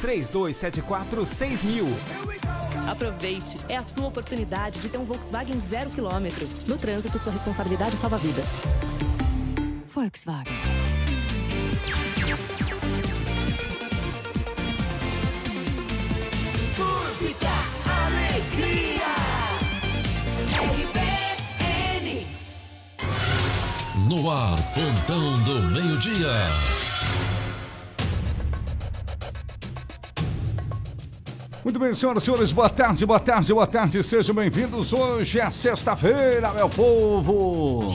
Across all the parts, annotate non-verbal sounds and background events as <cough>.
3274 6000. Aproveite, é a sua oportunidade de ter um Volkswagen zero quilômetro. No trânsito, sua responsabilidade salva vidas. Volkswagen. Música, alegria. RBN. No ar, plantão do meio-dia. Muito bem, senhoras e senhores, boa tarde, boa tarde, boa tarde, sejam bem-vindos. Hoje é sexta-feira, meu povo.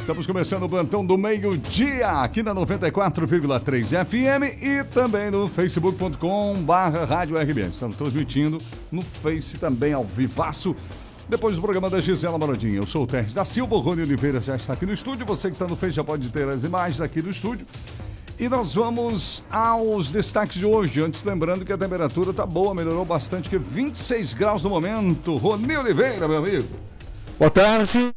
Estamos começando o plantão do meio-dia aqui na 94,3 FM e também no facebook.com barra rádio. Estamos transmitindo no Face também ao vivaço. Depois do programa da Gisela Marodinha, eu sou o Terres da Silva, o Rony Oliveira já está aqui no estúdio, você que está no Face já pode ter as imagens aqui do estúdio. E nós vamos aos destaques de hoje. Antes, lembrando que a temperatura está boa, melhorou bastante, que 26 graus no momento. Rony Oliveira, meu amigo. Boa tarde.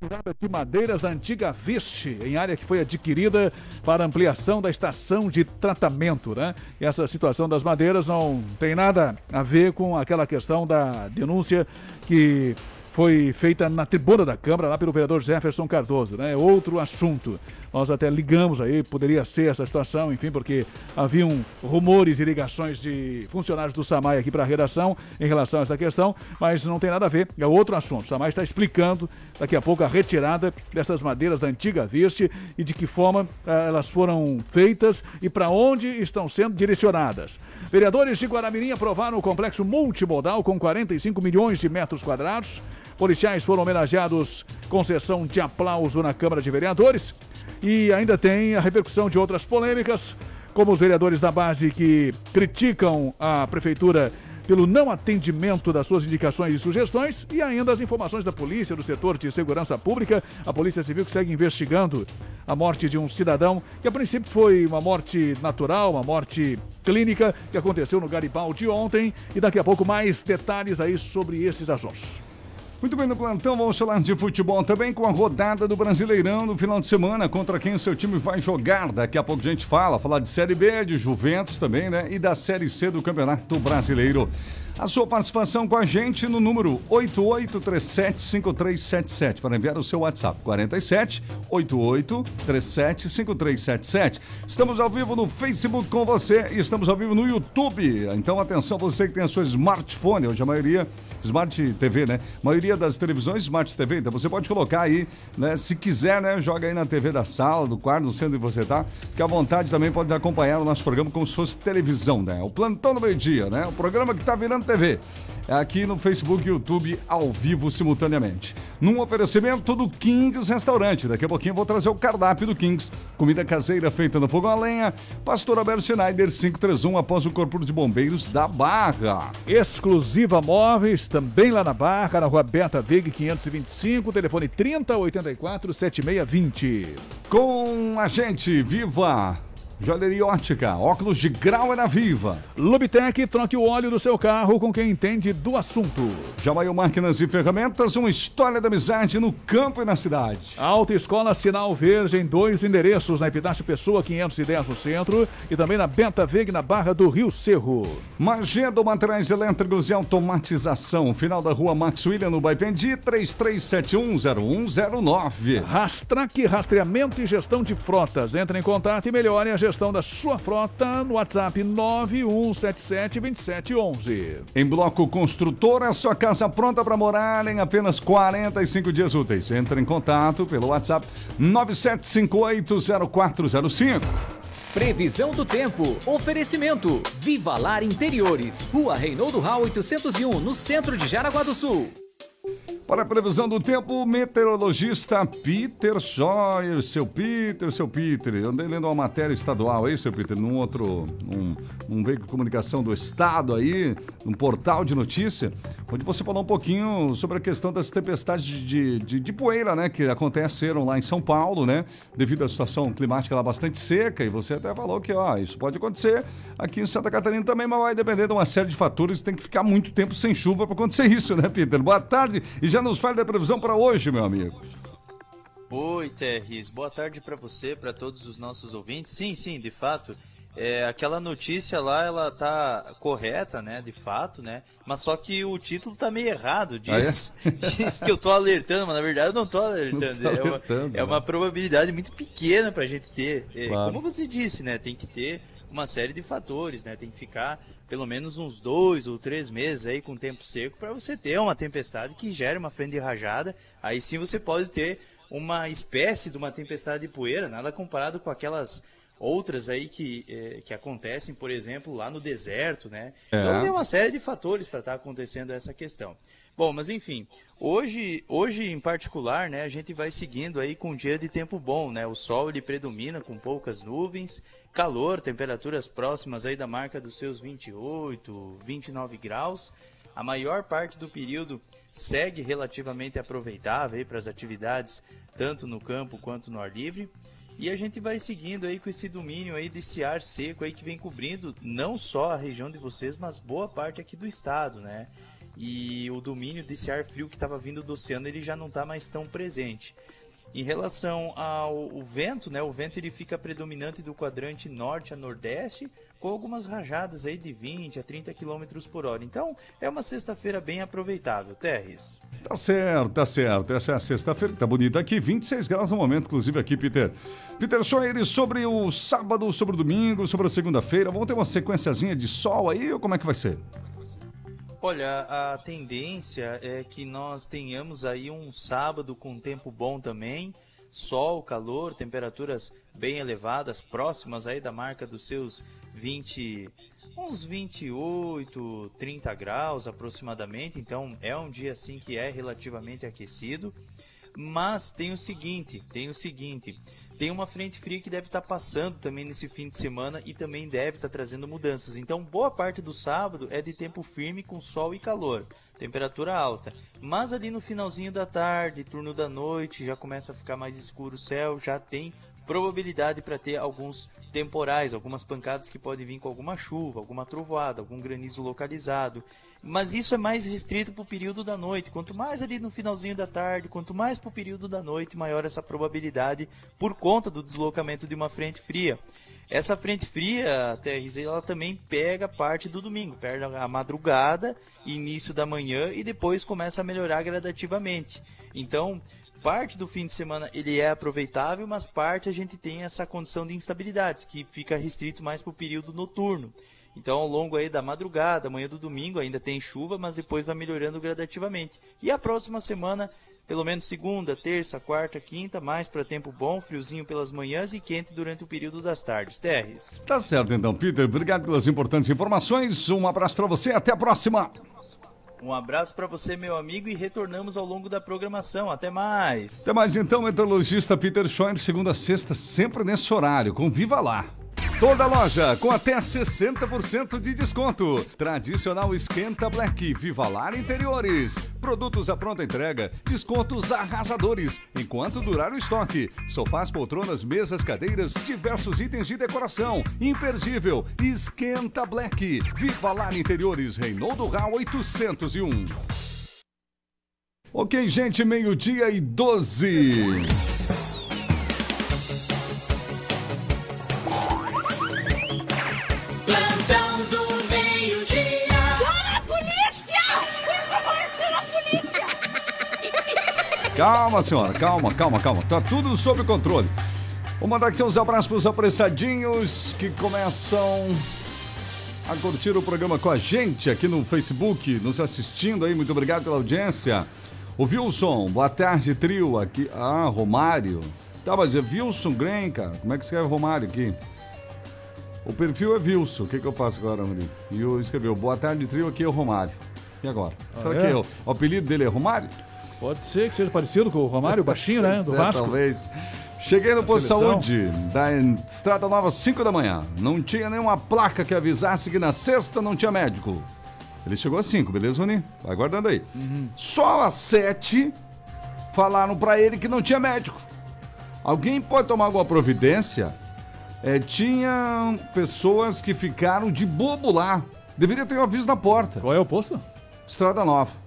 Retirada de madeiras da antiga Viste, em área que foi adquirida para ampliação da estação de tratamento, né? Essa situação das madeiras não tem nada a ver com aquela questão da denúncia que foi feita na tribuna da Câmara, lá pelo vereador Jefferson Cardoso, né? Outro assunto. Nós até ligamos aí, poderia ser essa situação, enfim, porque haviam rumores e ligações de funcionários do SAMAI aqui para a redação em relação a essa questão, mas não tem nada a ver, é outro assunto. O SAMAI está explicando daqui a pouco a retirada dessas madeiras da antiga Viste e de que forma eh, elas foram feitas e para onde estão sendo direcionadas. Vereadores de Guaramirim aprovaram o complexo multimodal com 45 milhões de metros quadrados. Policiais foram homenageados com sessão de aplauso na Câmara de Vereadores. E ainda tem a repercussão de outras polêmicas, como os vereadores da base que criticam a prefeitura pelo não atendimento das suas indicações e sugestões e ainda as informações da polícia do setor de segurança pública, a Polícia Civil que segue investigando a morte de um cidadão que a princípio foi uma morte natural, uma morte clínica que aconteceu no Garibaldi ontem e daqui a pouco mais detalhes aí sobre esses assuntos. Muito bem, no plantão vamos falar de futebol também com a rodada do Brasileirão no final de semana, contra quem o seu time vai jogar. Daqui a pouco a gente fala, falar de Série B, de Juventus também, né? E da Série C do Campeonato Brasileiro. A sua participação com a gente no número 88375377 para enviar o seu WhatsApp 47 88375377. Estamos ao vivo no Facebook com você e estamos ao vivo no YouTube. Então atenção você que tem a sua smartphone, hoje a maioria Smart TV, né? A maioria das televisões Smart TV, então você pode colocar aí, né, se quiser, né, joga aí na TV da sala, do quarto, do centro onde você tá. Fique à vontade também pode acompanhar o nosso programa como se fosse televisão, né? O plantão do meio-dia, né? O programa que tá virando TV. Aqui no Facebook e YouTube ao vivo simultaneamente. Num oferecimento do Kings Restaurante. Daqui a pouquinho eu vou trazer o cardápio do Kings. Comida caseira feita no fogão a lenha. Pastor Alberto Schneider 531 após o Corpo de Bombeiros da Barra. Exclusiva Móveis, também lá na Barra, na rua Beta Veg 525, telefone 3084 7620. Com a gente, viva! Joalheria Ótica, óculos de grau é na Viva. Lubitec, troque o óleo do seu carro com quem entende do assunto. Jamaio Máquinas e Ferramentas, uma história da amizade no campo e na cidade. Alta Escola Sinal Verde em dois endereços, na Epitácio Pessoa 510 no centro e também na Benta Veg na Barra do Rio Cerro. Magedo Materiais Elétricos e Automatização, final da rua Max William no Baipendi, 33710109. Rastrac, rastreamento e gestão de frotas. Entre em contato e melhore a gestão da sua frota no WhatsApp 91772711. Em Bloco Construtor, a sua casa pronta para morar em apenas 45 dias úteis. Entre em contato pelo WhatsApp 97580405. Previsão do tempo. Oferecimento. Viva Lar Interiores. Rua Reinaldo Rau 801, no centro de Jaraguá do Sul. Para a previsão do tempo, meteorologista Peter Scheuer. Seu Peter, seu Peter. Eu andei lendo uma matéria estadual aí, seu Peter, num outro, num, num veículo de comunicação do Estado aí, num portal de notícia, onde você falou um pouquinho sobre a questão das tempestades de, de, de poeira, né, que aconteceram lá em São Paulo, né, devido à situação climática lá bastante seca, e você até falou que, ó, isso pode acontecer aqui em Santa Catarina também, mas vai depender de uma série de fatores, tem que ficar muito tempo sem chuva para acontecer isso, né, Peter? Boa tarde e já nos fale da previsão para hoje, meu amigo. Oi, Terris. Boa tarde para você, para todos os nossos ouvintes. Sim, sim, de fato. É, aquela notícia lá, ela tá correta, né, de fato, né? Mas só que o título tá meio errado. Diz, Ah, é? <laughs> diz que eu tô alertando, mas na verdade eu não tô alertando. Não tá é, uma, é uma né? probabilidade muito pequena pra gente ter. É, Claro. Como você disse, né? Tem que ter uma série de fatores, né? Tem que ficar pelo menos uns dois ou três meses aí com tempo seco para você ter uma tempestade que gere uma frente de rajada. Aí sim você pode ter uma espécie de uma tempestade de poeira, nada comparado com aquelas outras aí que, eh, que acontecem, por exemplo, lá no deserto, né? É. Então tem uma série de fatores para estar acontecendo essa questão. Bom, mas enfim, hoje, hoje em particular, né, a gente vai seguindo aí com um dia de tempo bom, né? O sol ele predomina com poucas nuvens, calor, temperaturas próximas aí da marca dos seus 28, 29 graus. A maior parte do período segue relativamente aproveitável para as atividades, tanto no campo quanto no ar livre. E a gente vai seguindo aí com esse domínio aí desse ar seco aí que vem cobrindo não só a região de vocês, mas boa parte aqui do estado, né? E o domínio desse ar frio que estava vindo do oceano, ele já não está mais tão presente. Em relação ao vento, né? O vento ele fica predominante do quadrante norte a nordeste, com algumas rajadas aí de 20 a 30 km por hora. Então, é uma sexta-feira bem aproveitável, Terres. Tá certo, tá certo. Essa é a sexta-feira tá bonita aqui, 26 graus no momento, inclusive aqui, Peter. Peter Schoer, sobre o sábado, sobre o domingo, sobre a segunda-feira, vamos ter uma sequenciazinha de sol aí ou como é que vai ser? Olha, a tendência é que nós tenhamos aí um sábado com tempo bom também, sol, calor, temperaturas bem elevadas, próximas aí da marca dos seus 20, uns 28, 30 graus aproximadamente. Então é um dia assim que é relativamente aquecido. Mas tem o seguinte, tem o seguinte, tem uma frente fria que deve estar passando também nesse fim de semana e também deve estar trazendo mudanças. Então, boa parte do sábado é de tempo firme com sol e calor, temperatura alta. Mas ali no finalzinho da tarde, turno da noite, já começa a ficar mais escuro o céu, já tem probabilidade para ter alguns temporais, algumas pancadas que podem vir com alguma chuva, alguma trovoada, algum granizo localizado. Mas isso é mais restrito para o período da noite. Quanto mais ali no finalzinho da tarde, quanto mais para o período da noite, maior essa probabilidade por conta do deslocamento de uma frente fria. Essa frente fria, TRZ, ela também pega parte do domingo, pega a madrugada, início da manhã e depois começa a melhorar gradativamente. Então, parte do fim de semana ele é aproveitável, mas parte a gente tem essa condição de instabilidades, que fica restrito mais para o período noturno. Então, ao longo aí da madrugada, manhã do domingo, ainda tem chuva, mas depois vai melhorando gradativamente. E a próxima semana, pelo menos segunda, terça, quarta, quinta, mais para tempo bom, friozinho pelas manhãs e quente durante o período das tardes. Terres. Tá certo então, Peter. Obrigado pelas importantes informações. Um abraço para você. Até a próxima. Um abraço para você, meu amigo, e retornamos ao longo da programação. Até mais. Até mais então, meteorologista Peter Schoen, segunda a sexta, sempre nesse horário. Conviva lá. Toda loja com até 60% de desconto. Tradicional Esquenta Black, Viva Lar Interiores. Produtos à pronta entrega, descontos arrasadores. Enquanto durar o estoque. Sofás, poltronas, mesas, cadeiras, diversos itens de decoração. Imperdível. Esquenta Black, Viva Lar Interiores, Reinaldo Rau 801. Ok, gente, meio-dia e 12. Calma, senhora, calma, calma, calma. Tá tudo sob controle. Vou mandar aqui uns abraços pros apressadinhos que começam a curtir o programa com a gente aqui no Facebook, nos assistindo aí. Muito obrigado pela audiência. O Wilson, boa tarde, trio aqui. Ah, Romário. Tá, mas é Wilson Green, cara. Como é que escreve Romário aqui? O perfil é Wilson. O que, que eu faço agora, Murilo? E eu escreveu, boa tarde, trio, aqui é o Romário. E agora? Será é? que é o, o apelido dele é Romário? Pode ser que seja parecido com o Romário, baixinho, né? Do é, Vasco. Talvez. Cheguei no posto de saúde da Estrada Nova, 5 da manhã. Não tinha nenhuma placa que avisasse que na sexta não tinha médico. Ele chegou às 5, beleza, Rony? Vai guardando aí. Uhum. Só às 7 falaram pra ele que não tinha médico. Alguém pode tomar alguma providência? É, tinha pessoas que ficaram de bobo lá. Deveria ter um aviso na porta. Qual é o posto? Estrada Nova.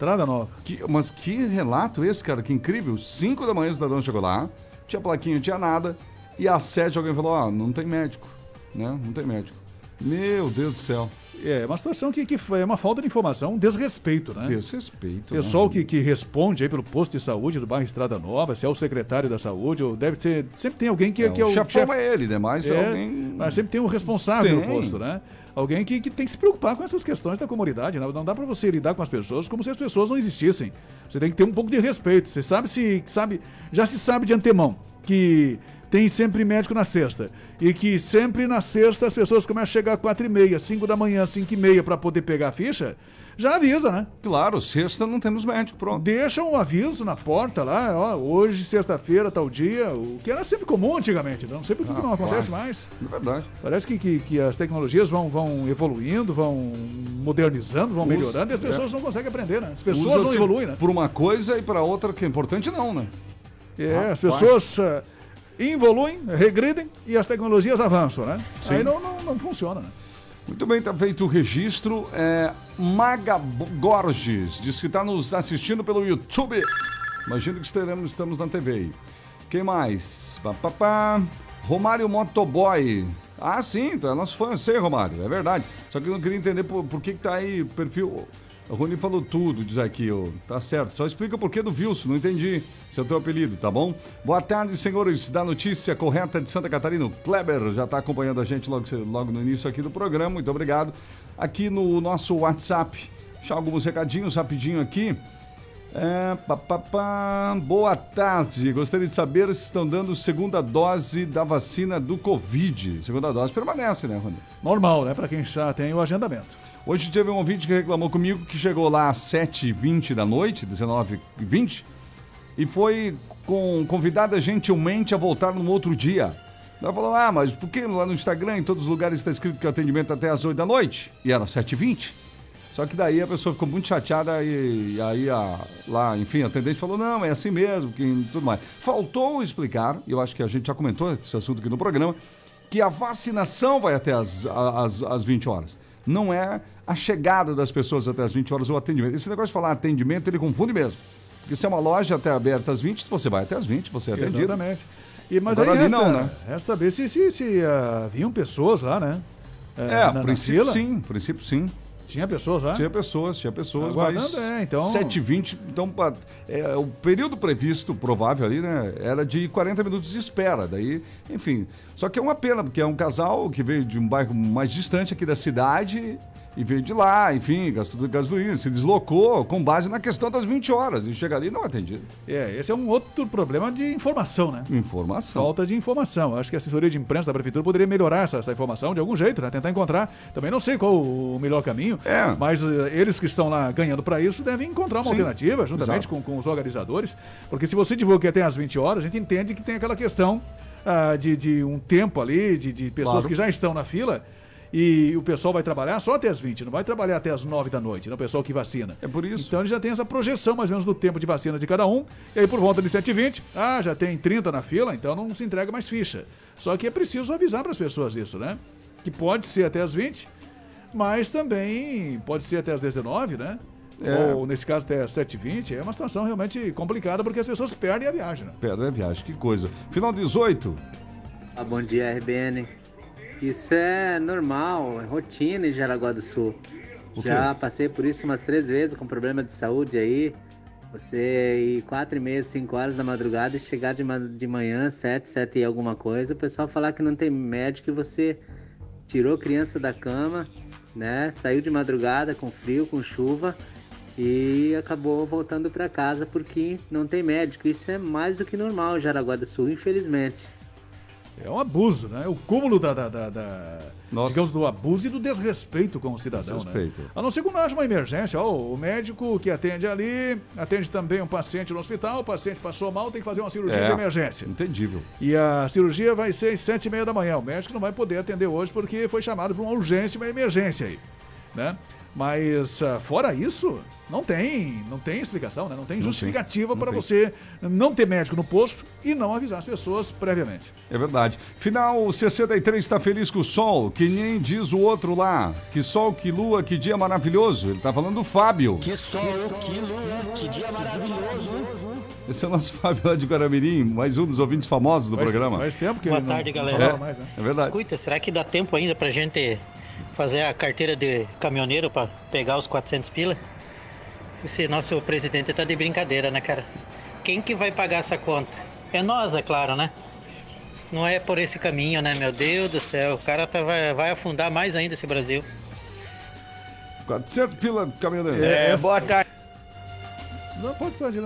Estrada Nova. Que- mas que relato esse, cara, que incrível. 5 da manhã o cidadão chegou lá, tinha plaquinha, não tinha nada, e às 7 alguém falou, ó, não tem médico, né? Não tem médico. Meu Deus do céu. É uma situação que, que é uma falta de informação, um desrespeito, né? Desrespeito. Pessoal né? que, que responde aí pelo posto de saúde do bairro Estrada Nova, se é o secretário da saúde, ou deve ser. Sempre tem alguém que, É, que é o o chefão chefe- é ele, né? Mas É, alguém... Mas sempre tem um responsável Tem. no posto, né? Alguém que, que tem que se preocupar com essas questões da comunidade. Né? Não dá pra você lidar com as pessoas como se as pessoas não existissem. Você tem que ter um pouco de respeito. Você sabe se sabe, já se sabe de antemão que tem sempre médico na sexta e que sempre na sexta as pessoas começam a chegar às quatro e meia, cinco da manhã, cinco e meia para poder pegar a ficha. Já avisa, né? Claro, sexta não temos médico, pronto. Deixa um aviso na porta lá, ó, hoje, sexta-feira, tal dia, o que era sempre comum antigamente, não sei por que, não acontece mais. É verdade. Parece que, que, que as tecnologias vão, vão evoluindo, vão modernizando, vão Usa- melhorando e as pessoas é. não conseguem aprender, né? As pessoas não evoluem, né? Por uma coisa e para outra que é importante, não, né? É, as pessoas ah, evoluem, regridem e as tecnologias avançam, né? Sim. Aí não, não, não funciona, né? Muito bem, tá feito o registro. É, Maga Gorges diz que está nos assistindo pelo YouTube. Imagino que estaremos, estamos na TV aí. Quem mais? Pá, pá, pá. Romário Motoboy. Ah, sim, é nosso fã, sei, Romário, é verdade. Só que eu não queria entender por, por que, que tá aí o perfil. O Rony falou tudo, diz aqui, ó. Tá certo. Só explica o porquê do Wilson, não entendi. Seu teu apelido, tá bom? Boa tarde, senhores da notícia correta de Santa Catarina. O Kleber já está acompanhando a gente logo, logo no início aqui do programa. Muito obrigado. Aqui no nosso WhatsApp, deixar alguns recadinhos rapidinho aqui. É, pá, pá, pá. Boa tarde. Gostaria de saber se estão dando segunda dose da vacina do Covid. Segunda dose permanece, né, Rony? Normal, né? Pra quem já tem o agendamento. Hoje teve um ouvinte que reclamou comigo que chegou lá às 7h20 da noite, 19h20, e foi com, convidada gentilmente a voltar no outro dia. Ela falou, ah, mas por que lá no Instagram, em todos os lugares, está escrito que o atendimento é até às 8 da noite? E era 7h20. Só que daí a pessoa ficou muito chateada e, e aí a, lá, enfim, a atendente falou, não, é assim mesmo, que tudo mais. Faltou explicar, e eu acho que a gente já comentou esse assunto aqui no programa, que a vacinação vai até as, as 20 horas. Não é a chegada das pessoas até as 20 horas ou atendimento. Esse negócio de falar atendimento, ele confunde mesmo. Porque se é uma loja até aberta às 20, você vai até às 20, você é atendido. Exatamente. E, mas Agora aí resta, não, né? resta saber se, se, se ah, haviam pessoas lá, né? Ah, É, a princípio sim, princípio sim. Tinha pessoas lá? Tinha pessoas, tinha pessoas, Aguardando, mas é, então- 7h20, então é, o período previsto, provável ali, né, era de 40 minutos de espera, daí, enfim. Só que é uma pena, porque é um casal que veio de um bairro mais distante aqui da cidade e veio de lá, enfim, gastou gasolina, se deslocou com base na questão das 20 horas e chega ali e não é atendido. É, esse é um outro problema de informação, né? Informação. Falta de informação. Acho que a assessoria de imprensa da prefeitura poderia melhorar essa, essa informação de algum jeito, né? Tentar encontrar. Também não sei qual o melhor caminho, É. mas eh, eles que estão lá ganhando para isso devem encontrar uma Sim. alternativa, juntamente com, com os organizadores. Porque se você divulga que até às 20 horas, a gente entende que tem aquela questão ah, de, de um tempo ali, de, de pessoas Claro. que já estão na fila. E o pessoal vai trabalhar só até as 20, não vai trabalhar até as 9 da noite, né? O pessoal que vacina. É por isso. Então ele já tem essa projeção mais ou menos do tempo de vacina de cada um. E aí por volta de 7h20, ah, já tem 30 na fila, então não se entrega mais ficha. Só que é preciso avisar para as pessoas isso, né? Que pode ser até as 20, mas também pode ser até as 19, né? É. Ou nesse caso até as 7h20. É uma situação realmente complicada porque as pessoas perdem a viagem, né? Pera, é viagem, que coisa. Final 18. Ah, bom dia, RBN. Isso é normal, é rotina em Jaraguá do Sul. Já passei por isso umas três vezes com problema de saúde aí. Você ir quatro e meia, cinco horas da madrugada e chegar de, ma- de manhã, sete, sete e alguma coisa, o pessoal falar que não tem médico e você tirou criança da cama, né? Saiu de madrugada com frio, com chuva e acabou voltando para casa porque não tem médico. Isso é mais do que normal em Jaraguá do Sul, infelizmente. É um abuso, né? O cúmulo da, da, da- da- digamos, do abuso e do desrespeito com o cidadão, Desrespeito. né? A não ser quando haja uma emergência, ó, o médico que atende ali, atende também um paciente no hospital, o paciente passou mal, tem que fazer uma cirurgia É. de emergência. Entendível. E a cirurgia vai ser às sete e meia da manhã. O médico não vai poder atender hoje porque foi chamado para uma urgência, uma emergência aí, né? Mas ah, fora isso, não tem, não tem explicação, né? Não tem justificativa para você não ter médico no posto e não avisar as pessoas previamente. É verdade. Final 63 está feliz com o sol, que nem diz o outro lá. Que sol, que lua, que dia maravilhoso. Ele tá falando do Fábio. Que sol, que lua, que dia maravilhoso. Esse é o nosso <laughs> Fábio lá de Guaramirim, mais um dos ouvintes famosos do Faz- programa. faz tempo que Boa tarde, não galera. mais, né? É verdade. Escuta, será que dá tempo ainda pra gente fazer a carteira de caminhoneiro pra pegar os 400 pila? Esse nosso presidente tá de brincadeira, né, cara? Quem que vai pagar essa conta? É nós, é claro, né? Não é por esse caminho, né? Meu Deus do céu, o cara tá- vai, vai afundar mais ainda esse Brasil. 400 pila caminhoneiro. É, boa tarde. Não, pode, pode,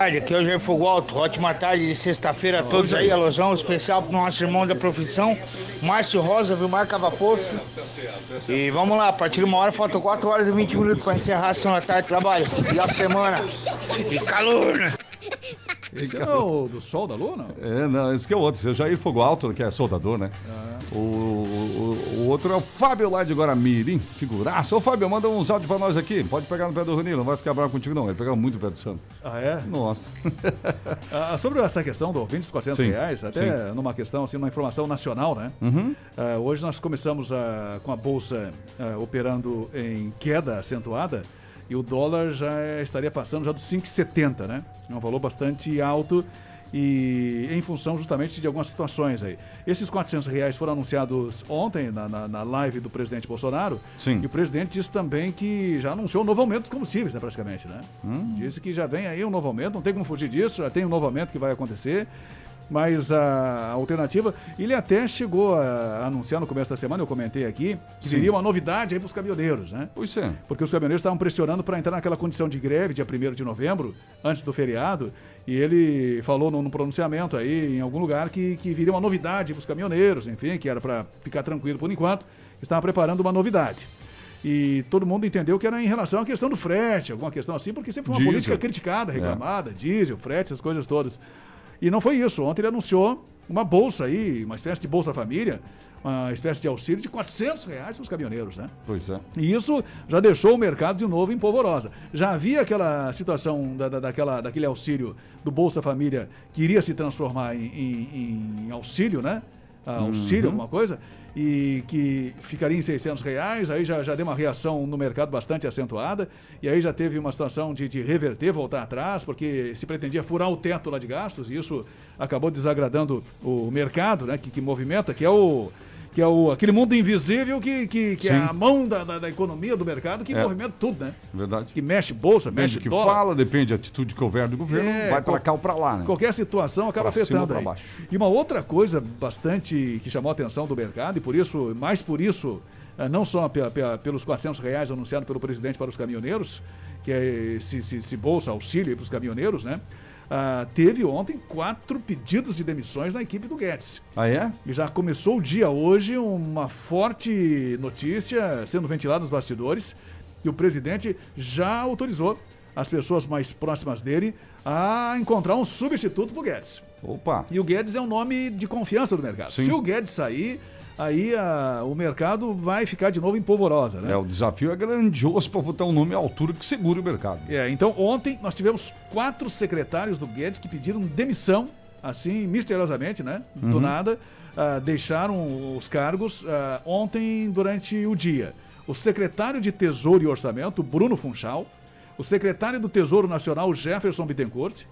não. Aqui é o Jair Fogo Alto. Ótima tarde de sexta-feira a todos aí. Alusão especial pro nosso irmão da profissão, Márcio Rosa, Vilmar Cavafosso. E vamos lá, a partir de uma hora, faltam 4 horas e 20 minutos para encerrar a ação da tarde de trabalho. E a semana. E calor, né? Esse é o do sol da lua, não? É, não, esse que é o outro. Esse é o Jair Fogo Alto, que é soldador, né? O, o, o outro é o Fábio lá de Guaramirim, figuraça. Ô, Fábio, manda uns áudios pra nós aqui. Pode pegar no pé do Runilo, não vai ficar bravo contigo, não. Ele pega muito no pé do Santo. Ah, é? Nossa. <laughs> Ah, sobre essa questão do 20 dos 400 Sim, reais, até sim. numa questão, assim, uma informação nacional, né? Uhum. Ah, hoje nós começamos ah, com a Bolsa ah, operando em queda acentuada e o dólar já estaria passando já dos 5,70, né? É um valor bastante alto e em função justamente de algumas situações aí. Esses 400 reais foram anunciados ontem na, na, na live do presidente Bolsonaro Sim. e o presidente disse também que já anunciou um novo aumento dos combustíveis, né, praticamente, né? Hum. Disse que já vem aí um novo aumento, não tem como fugir disso, já tem um novo aumento que vai acontecer. Mas a alternativa, ele até chegou a anunciar no começo da semana, eu comentei aqui, que Sim. viria uma novidade aí para os caminhoneiros, né? Pois é. Porque os caminhoneiros estavam pressionando para entrar naquela condição de greve dia 1 de novembro, antes do feriado, e ele falou num, pronunciamento aí em algum lugar que, que viria uma novidade para os caminhoneiros, enfim, que era para ficar tranquilo por enquanto, estava preparando uma novidade. E todo mundo entendeu que era em relação à questão do frete, alguma questão assim, porque sempre foi uma Diesel. política criticada, É. reclamada, diesel, frete, essas coisas todas. E não foi isso. Ontem ele anunciou uma bolsa aí, uma espécie de Bolsa Família, uma espécie de auxílio de 400 reais para os caminhoneiros, né? Pois é. E isso já deixou o mercado de novo em polvorosa. Já havia aquela situação da, da- daquela, daquele auxílio do Bolsa Família que iria se transformar em, em- em auxílio, né? Ah, Auxílio, Uhum. alguma coisa, e que ficaria em 600 reais, aí já, já deu uma reação no mercado bastante acentuada, e aí já teve uma situação de, de reverter, voltar atrás, porque se pretendia furar o teto lá de gastos, e isso acabou desagradando o mercado, né, que, que movimenta, que é o que é o, aquele mundo invisível que, que, que é a mão da, da, da economia do mercado que É. movimenta tudo, né? Verdade. Que mexe bolsa, Depende mexe que dólar. fala, depende da atitude que houver do governo, É, vai pra qual- cá ou pra lá, né? Qualquer situação acaba Pra cima afetando aí. baixo. E uma outra coisa bastante que chamou a atenção do mercado, e por isso, mais por isso, eh, não só pe- pe- pelos 400 reais anunciado pelo presidente para os caminhoneiros, que é esse, esse- esse bolsa auxílio para os caminhoneiros, né? Ah, teve ontem quatro pedidos de demissões na equipe do Guedes. Ah, é? E já começou o dia hoje uma forte notícia sendo ventilada nos bastidores que o presidente já autorizou as pessoas mais próximas dele a encontrar um substituto pro Guedes. Opa. E o Guedes é um nome de confiança do mercado. Sim. Se o Guedes sair, aí ah, o mercado vai ficar de novo em polvorosa, né? É, o desafio é grandioso pra botar um nome à altura que segure o mercado. É, então ontem nós tivemos quatro secretários do Guedes que pediram demissão, assim, misteriosamente, né? Do Uhum. nada. ah, deixaram os cargos ah, ontem durante o dia. O secretário de Tesouro e Orçamento, Bruno Funchal. O secretário do Tesouro Nacional, Jefferson Bittencourt.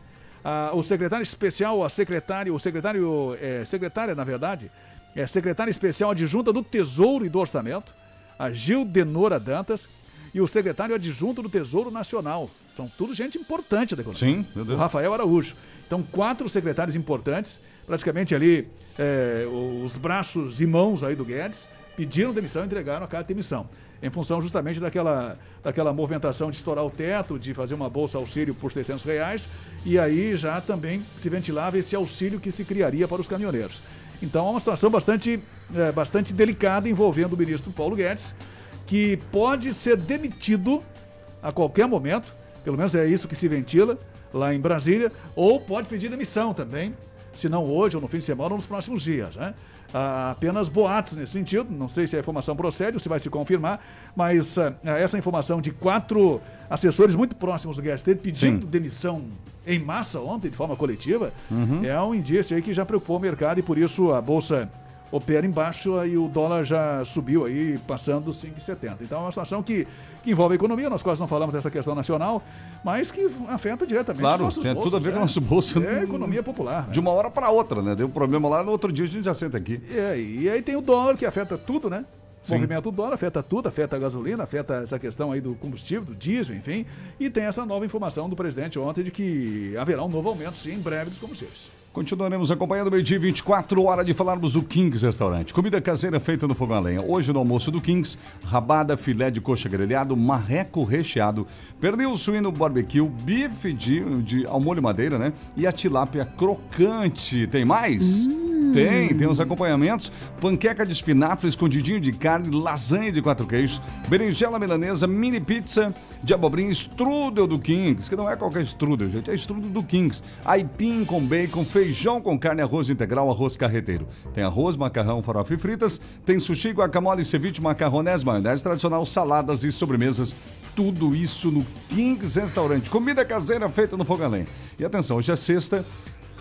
ah, o secretário especial, a secretário, o secretário, é, secretária, na verdade, é secretária especial adjunta do Tesouro e do Orçamento, a Gil Denora Dantas, e o secretário adjunto do Tesouro Nacional. São tudo gente importante da economia. Sim, meu O Deus. Rafael Araújo. Então, quatro secretários importantes, praticamente ali é, os braços e mãos aí do Guedes, pediram demissão e entregaram a carta de demissão. Em função justamente daquela, daquela movimentação de estourar o teto, de fazer uma bolsa auxílio por 600 reais, e aí já também se ventilava esse auxílio que se criaria para os caminhoneiros. Então, é uma situação bastante, é, bastante delicada envolvendo o ministro Paulo Guedes, que pode ser demitido a qualquer momento, pelo menos é isso que se ventila lá em Brasília, ou pode pedir demissão também se não hoje ou no fim de semana ou nos próximos dias, né? Ah, apenas boatos nesse sentido, não sei se a informação procede ou se vai se confirmar, mas ah, essa informação de quatro assessores muito próximos do Guest pedindo Sim. demissão em massa ontem, de forma coletiva, Uhum. é um indício aí que já preocupou o mercado e por isso a Bolsa opera embaixo e o dólar já subiu aí, passando 5,70. Então é uma situação que, que envolve a economia, nós quase não falamos dessa questão nacional, mas que afeta diretamente Claro, os nossos tem bolsos, tudo a ver né? com o nosso bolso. É a economia popular. né? De uma hora para outra, né? Deu um problema lá, no outro dia a gente já senta aqui. É, e aí tem o dólar que afeta tudo, né? Sim. movimento do dólar afeta tudo, afeta a gasolina, afeta essa questão aí do combustível, do diesel, enfim. E tem essa nova informação do presidente ontem de que haverá um novo aumento, sim, em breve dos combustíveis. Continuaremos acompanhando meio-dia 24, hora de falarmos do Kings Restaurante. Comida caseira feita no fogão a lenha. Hoje no almoço do Kings, rabada, filé de coxa grelhado, marreco recheado, pernil suíno barbecue, bife de, de ao molho madeira, né? E a tilápia crocante. Tem mais? Tem, tem os acompanhamentos, panqueca de espinafre, escondidinho de carne, lasanha de quatro queijos, berinjela milanesa, mini pizza de abobrinha, strudel do Kings, que não é qualquer strudel, gente, é strudel do Kings. Aipim com bacon, feijão com carne, arroz integral, arroz carreteiro. Tem arroz, macarrão, farofa e fritas, tem sushi, guacamole, ceviche, macarronés, maionese tradicional, saladas e sobremesas. Tudo isso no Kings Restaurante. Comida caseira feita no lenha. E atenção, hoje é sexta,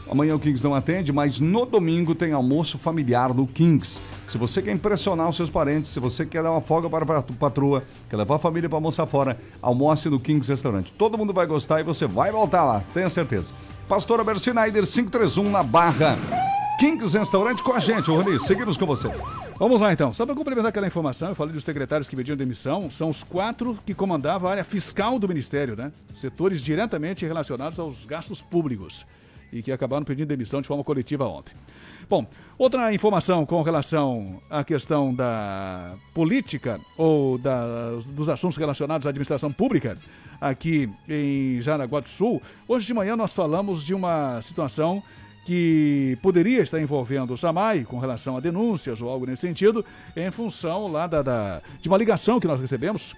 Amanhã o Kings não atende, mas no domingo tem almoço familiar no Kings. Se você quer impressionar os seus parentes, se você quer dar uma folga para a patroa, quer levar a família para almoçar fora, almoce no Kings Restaurante. Todo mundo vai gostar e você vai voltar lá, tenha certeza. Pastor Albert Schneider, 531 na Barra. Kings Restaurante com a gente, Rony. Seguimos com você. Vamos lá então. Só para complementar aquela informação, eu falei dos secretários que pediam demissão, são os quatro que comandavam a área fiscal do Ministério, né? Setores diretamente relacionados aos gastos públicos e que acabaram pedindo demissão de forma coletiva ontem. Bom, outra informação com relação à questão da política ou da- dos assuntos relacionados à administração pública aqui em Jaraguá do Sul. Hoje de manhã nós falamos de uma situação que poderia estar envolvendo o SAMAI com relação a denúncias ou algo nesse sentido, em função lá da, da- de uma ligação que nós recebemos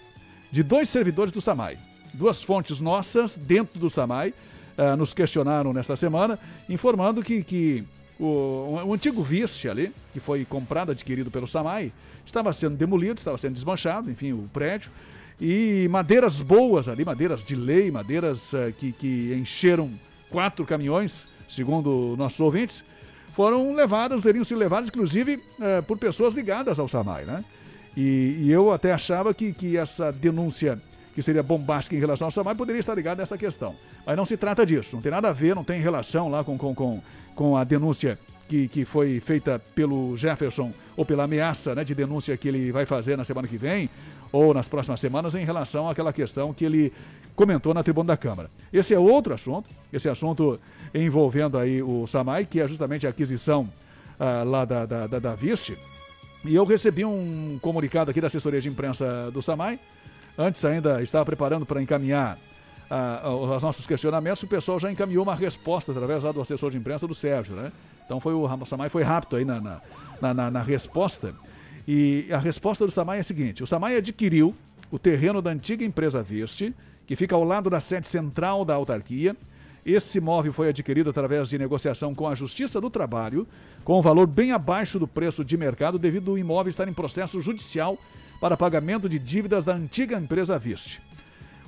de dois servidores do SAMAI. Duas fontes nossas dentro do SAMAI ah, nos questionaram nesta semana, informando que, que o, o antigo vice ali, que foi comprado, adquirido pelo SAMAI, estava sendo demolido, estava sendo desmanchado, enfim, o prédio, e madeiras boas ali, madeiras de lei, madeiras ah, que, que encheram quatro caminhões, segundo nossos ouvintes, foram levadas, teriam sido levadas, inclusive, eh, por pessoas ligadas ao SAMAI, né? E, e eu até achava que, que essa denúncia, que seria bombástica em relação ao SAMAI, poderia estar ligada a essa questão. Mas não se trata disso, não tem nada a ver, não tem relação lá com, com, com, com a denúncia que, que foi feita pelo Jefferson, ou pela ameaça né, de denúncia que ele vai fazer na semana que vem, ou nas próximas semanas, em relação àquela questão que ele comentou na tribuna da Câmara. Esse é outro assunto, esse assunto envolvendo aí o SAMAI, que é justamente a aquisição ah, lá da, da, da, da Viste. E eu recebi um comunicado aqui da assessoria de imprensa do SAMAI. Antes ainda estava preparando para encaminhar ah, os nossos questionamentos, o pessoal já encaminhou uma resposta através do assessor de imprensa do Sérgio, né? Então foi o, SAMAI foi rápido aí na, na, na- na resposta. E a resposta do SAMAI é a seguinte: o SAMAI adquiriu o terreno da antiga empresa Viste, que fica ao lado da sede central da autarquia. Esse imóvel foi adquirido através de negociação com a Justiça do Trabalho, com um valor bem abaixo do preço de mercado, devido ao imóvel estar em processo judicial para pagamento de dívidas da antiga empresa Viste.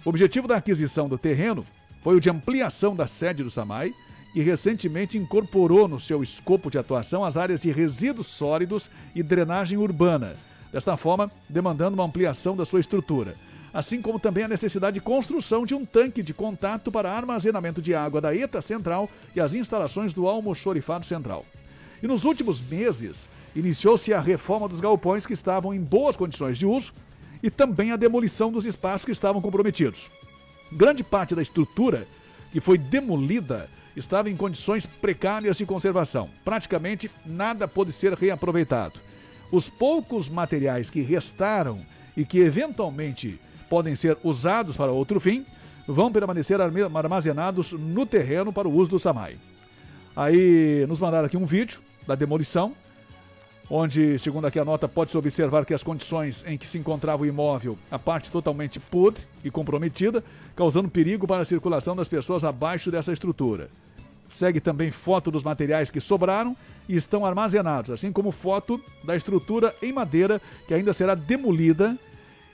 O objetivo da aquisição do terreno foi o de ampliação da sede do SAMAI, que recentemente incorporou no seu escopo de atuação as áreas de resíduos sólidos e drenagem urbana, desta forma, demandando uma ampliação da sua estrutura, assim como também a necessidade de construção de um tanque de contato para armazenamento de água da ETA Central e as instalações do Almoxorifado Central. E nos últimos meses, iniciou-se a reforma dos galpões que estavam em boas condições de uso e também a demolição dos espaços que estavam comprometidos. Grande parte da estrutura que foi demolida estava em condições precárias de conservação. Praticamente nada pôde ser reaproveitado. Os poucos materiais que restaram e que eventualmente podem ser usados para outro fim vão permanecer armazenados no terreno para o uso do SAMAI. Aí nos mandaram aqui um vídeo da demolição, onde, segundo aqui a nota, pode-se observar que as condições em que se encontrava o imóvel, a parte totalmente podre e comprometida, causando perigo para a circulação das pessoas abaixo dessa estrutura. Segue também foto dos materiais que sobraram e estão armazenados, assim como foto da estrutura em madeira que ainda será demolida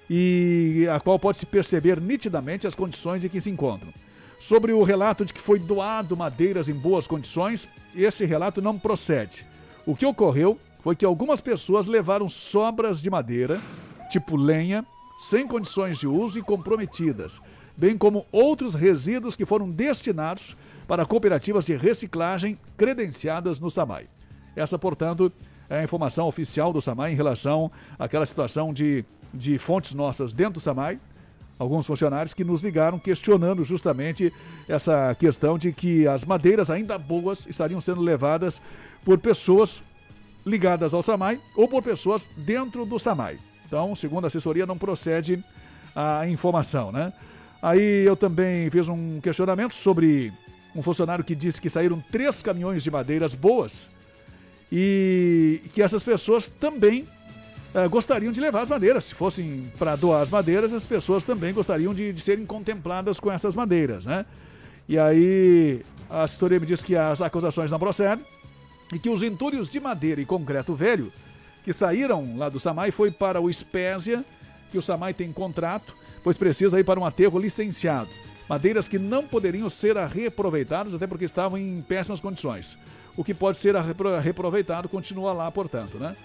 e a qual pode-se perceber nitidamente as condições em que se encontram. Sobre o relato de que foi doado madeiras em boas condições, esse relato não procede. O que ocorreu foi que algumas pessoas levaram sobras de madeira, tipo lenha, sem condições de uso e comprometidas, bem como outros resíduos que foram destinados para cooperativas de reciclagem credenciadas no SAMAI. Essa, portanto, é a informação oficial do SAMAI em relação àquela situação de, de fontes nossas dentro do SAMAI, alguns funcionários que nos ligaram questionando justamente essa questão de que as madeiras ainda boas estariam sendo levadas por pessoas ligadas ao SAMAI ou por pessoas dentro do SAMAI. Então, segundo a assessoria, não procede a informação, né? Aí eu também fiz um questionamento sobre um funcionário que disse que saíram três caminhões de madeiras boas e que essas pessoas também uh, gostariam de levar as madeiras. Se fossem para doar as madeiras, as pessoas também gostariam de, de, serem contempladas com essas madeiras, né? E aí a assessoria me disse que as acusações não procedem e que os entulhos de madeira e concreto velho que saíram lá do Samai foi para o Espésia, que o Samai tem contrato, pois precisa ir para um aterro licenciado. Madeiras que não poderiam ser reaproveitadas, até porque estavam em péssimas condições. O que pode ser reaproveitado continua lá, portanto, né?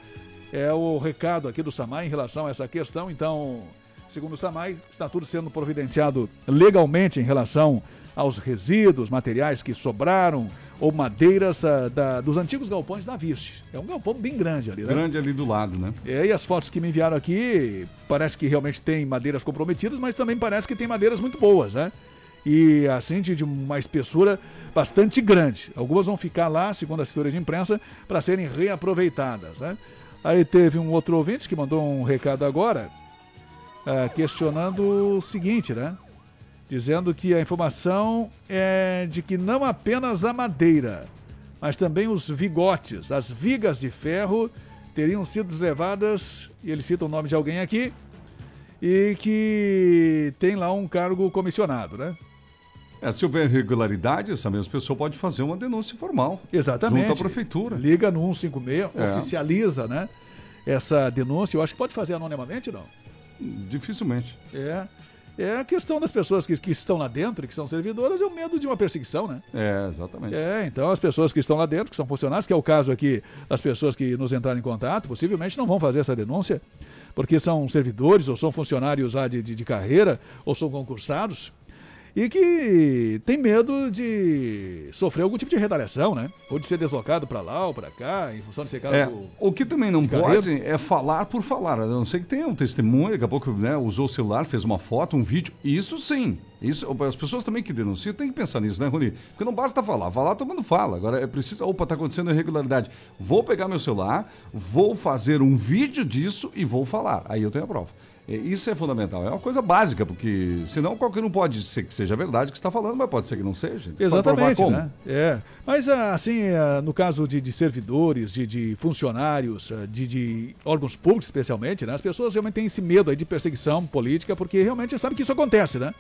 É o recado aqui do Samai em relação a essa questão. Então, segundo o Samai, está tudo sendo providenciado legalmente em relação aos resíduos, materiais que sobraram ou madeiras uh, da, dos antigos galpões da Viste. É um galpão bem grande ali, né? Grande ali do lado, né? É, e as fotos que me enviaram aqui, parece que realmente tem madeiras comprometidas, mas também parece que tem madeiras muito boas, né? E assim, de, de uma espessura bastante grande. Algumas vão ficar lá, segundo a assessoria de imprensa, para serem reaproveitadas, né? Aí teve um outro ouvinte que mandou um recado agora, uh, questionando o seguinte, né? Dizendo que a informação é de que não apenas a madeira, mas também os vigotes, as vigas de ferro teriam sido levadas, e ele cita o nome de alguém aqui, e que tem lá um cargo comissionado, né? É, se houver irregularidade, essa mesma pessoa pode fazer uma denúncia formal. Exatamente. Junto à prefeitura. Liga no 156, é. oficializa, né? Essa denúncia. Eu acho que pode fazer anonimamente, não? Dificilmente. É. É a questão das pessoas que, que estão lá dentro, que são servidoras, é o medo de uma perseguição, né? É, exatamente. É, então as pessoas que estão lá dentro, que são funcionários, que é o caso aqui das pessoas que nos entraram em contato, possivelmente não vão fazer essa denúncia, porque são servidores, ou são funcionários de, de, de carreira, ou são concursados, e que tem medo de sofrer algum tipo de retaliação, né? Ou de ser deslocado para lá ou para cá, em função de ser cara é, do, O que também não pode é falar por falar. A não sei que tenha um testemunho, daqui a pouco né, usou o celular, fez uma foto, um vídeo. Isso sim. Isso, as pessoas também que denunciam têm que pensar nisso, né, Rony? Porque não basta falar. Falar todo mundo fala. Agora é preciso. Opa, tá acontecendo irregularidade. Vou pegar meu celular, vou fazer um vídeo disso e vou falar. Aí eu tenho a prova. É, isso é fundamental, é uma coisa básica, porque senão qualquer um pode ser que seja verdade o que está falando, mas pode ser que não seja. Exatamente, né? É. Mas ah, assim, ah, no caso de, de servidores, de, de funcionários, ah, de, de, órgãos públicos especialmente, né? As pessoas realmente têm esse medo aí de perseguição política, porque realmente sabe que isso acontece, né?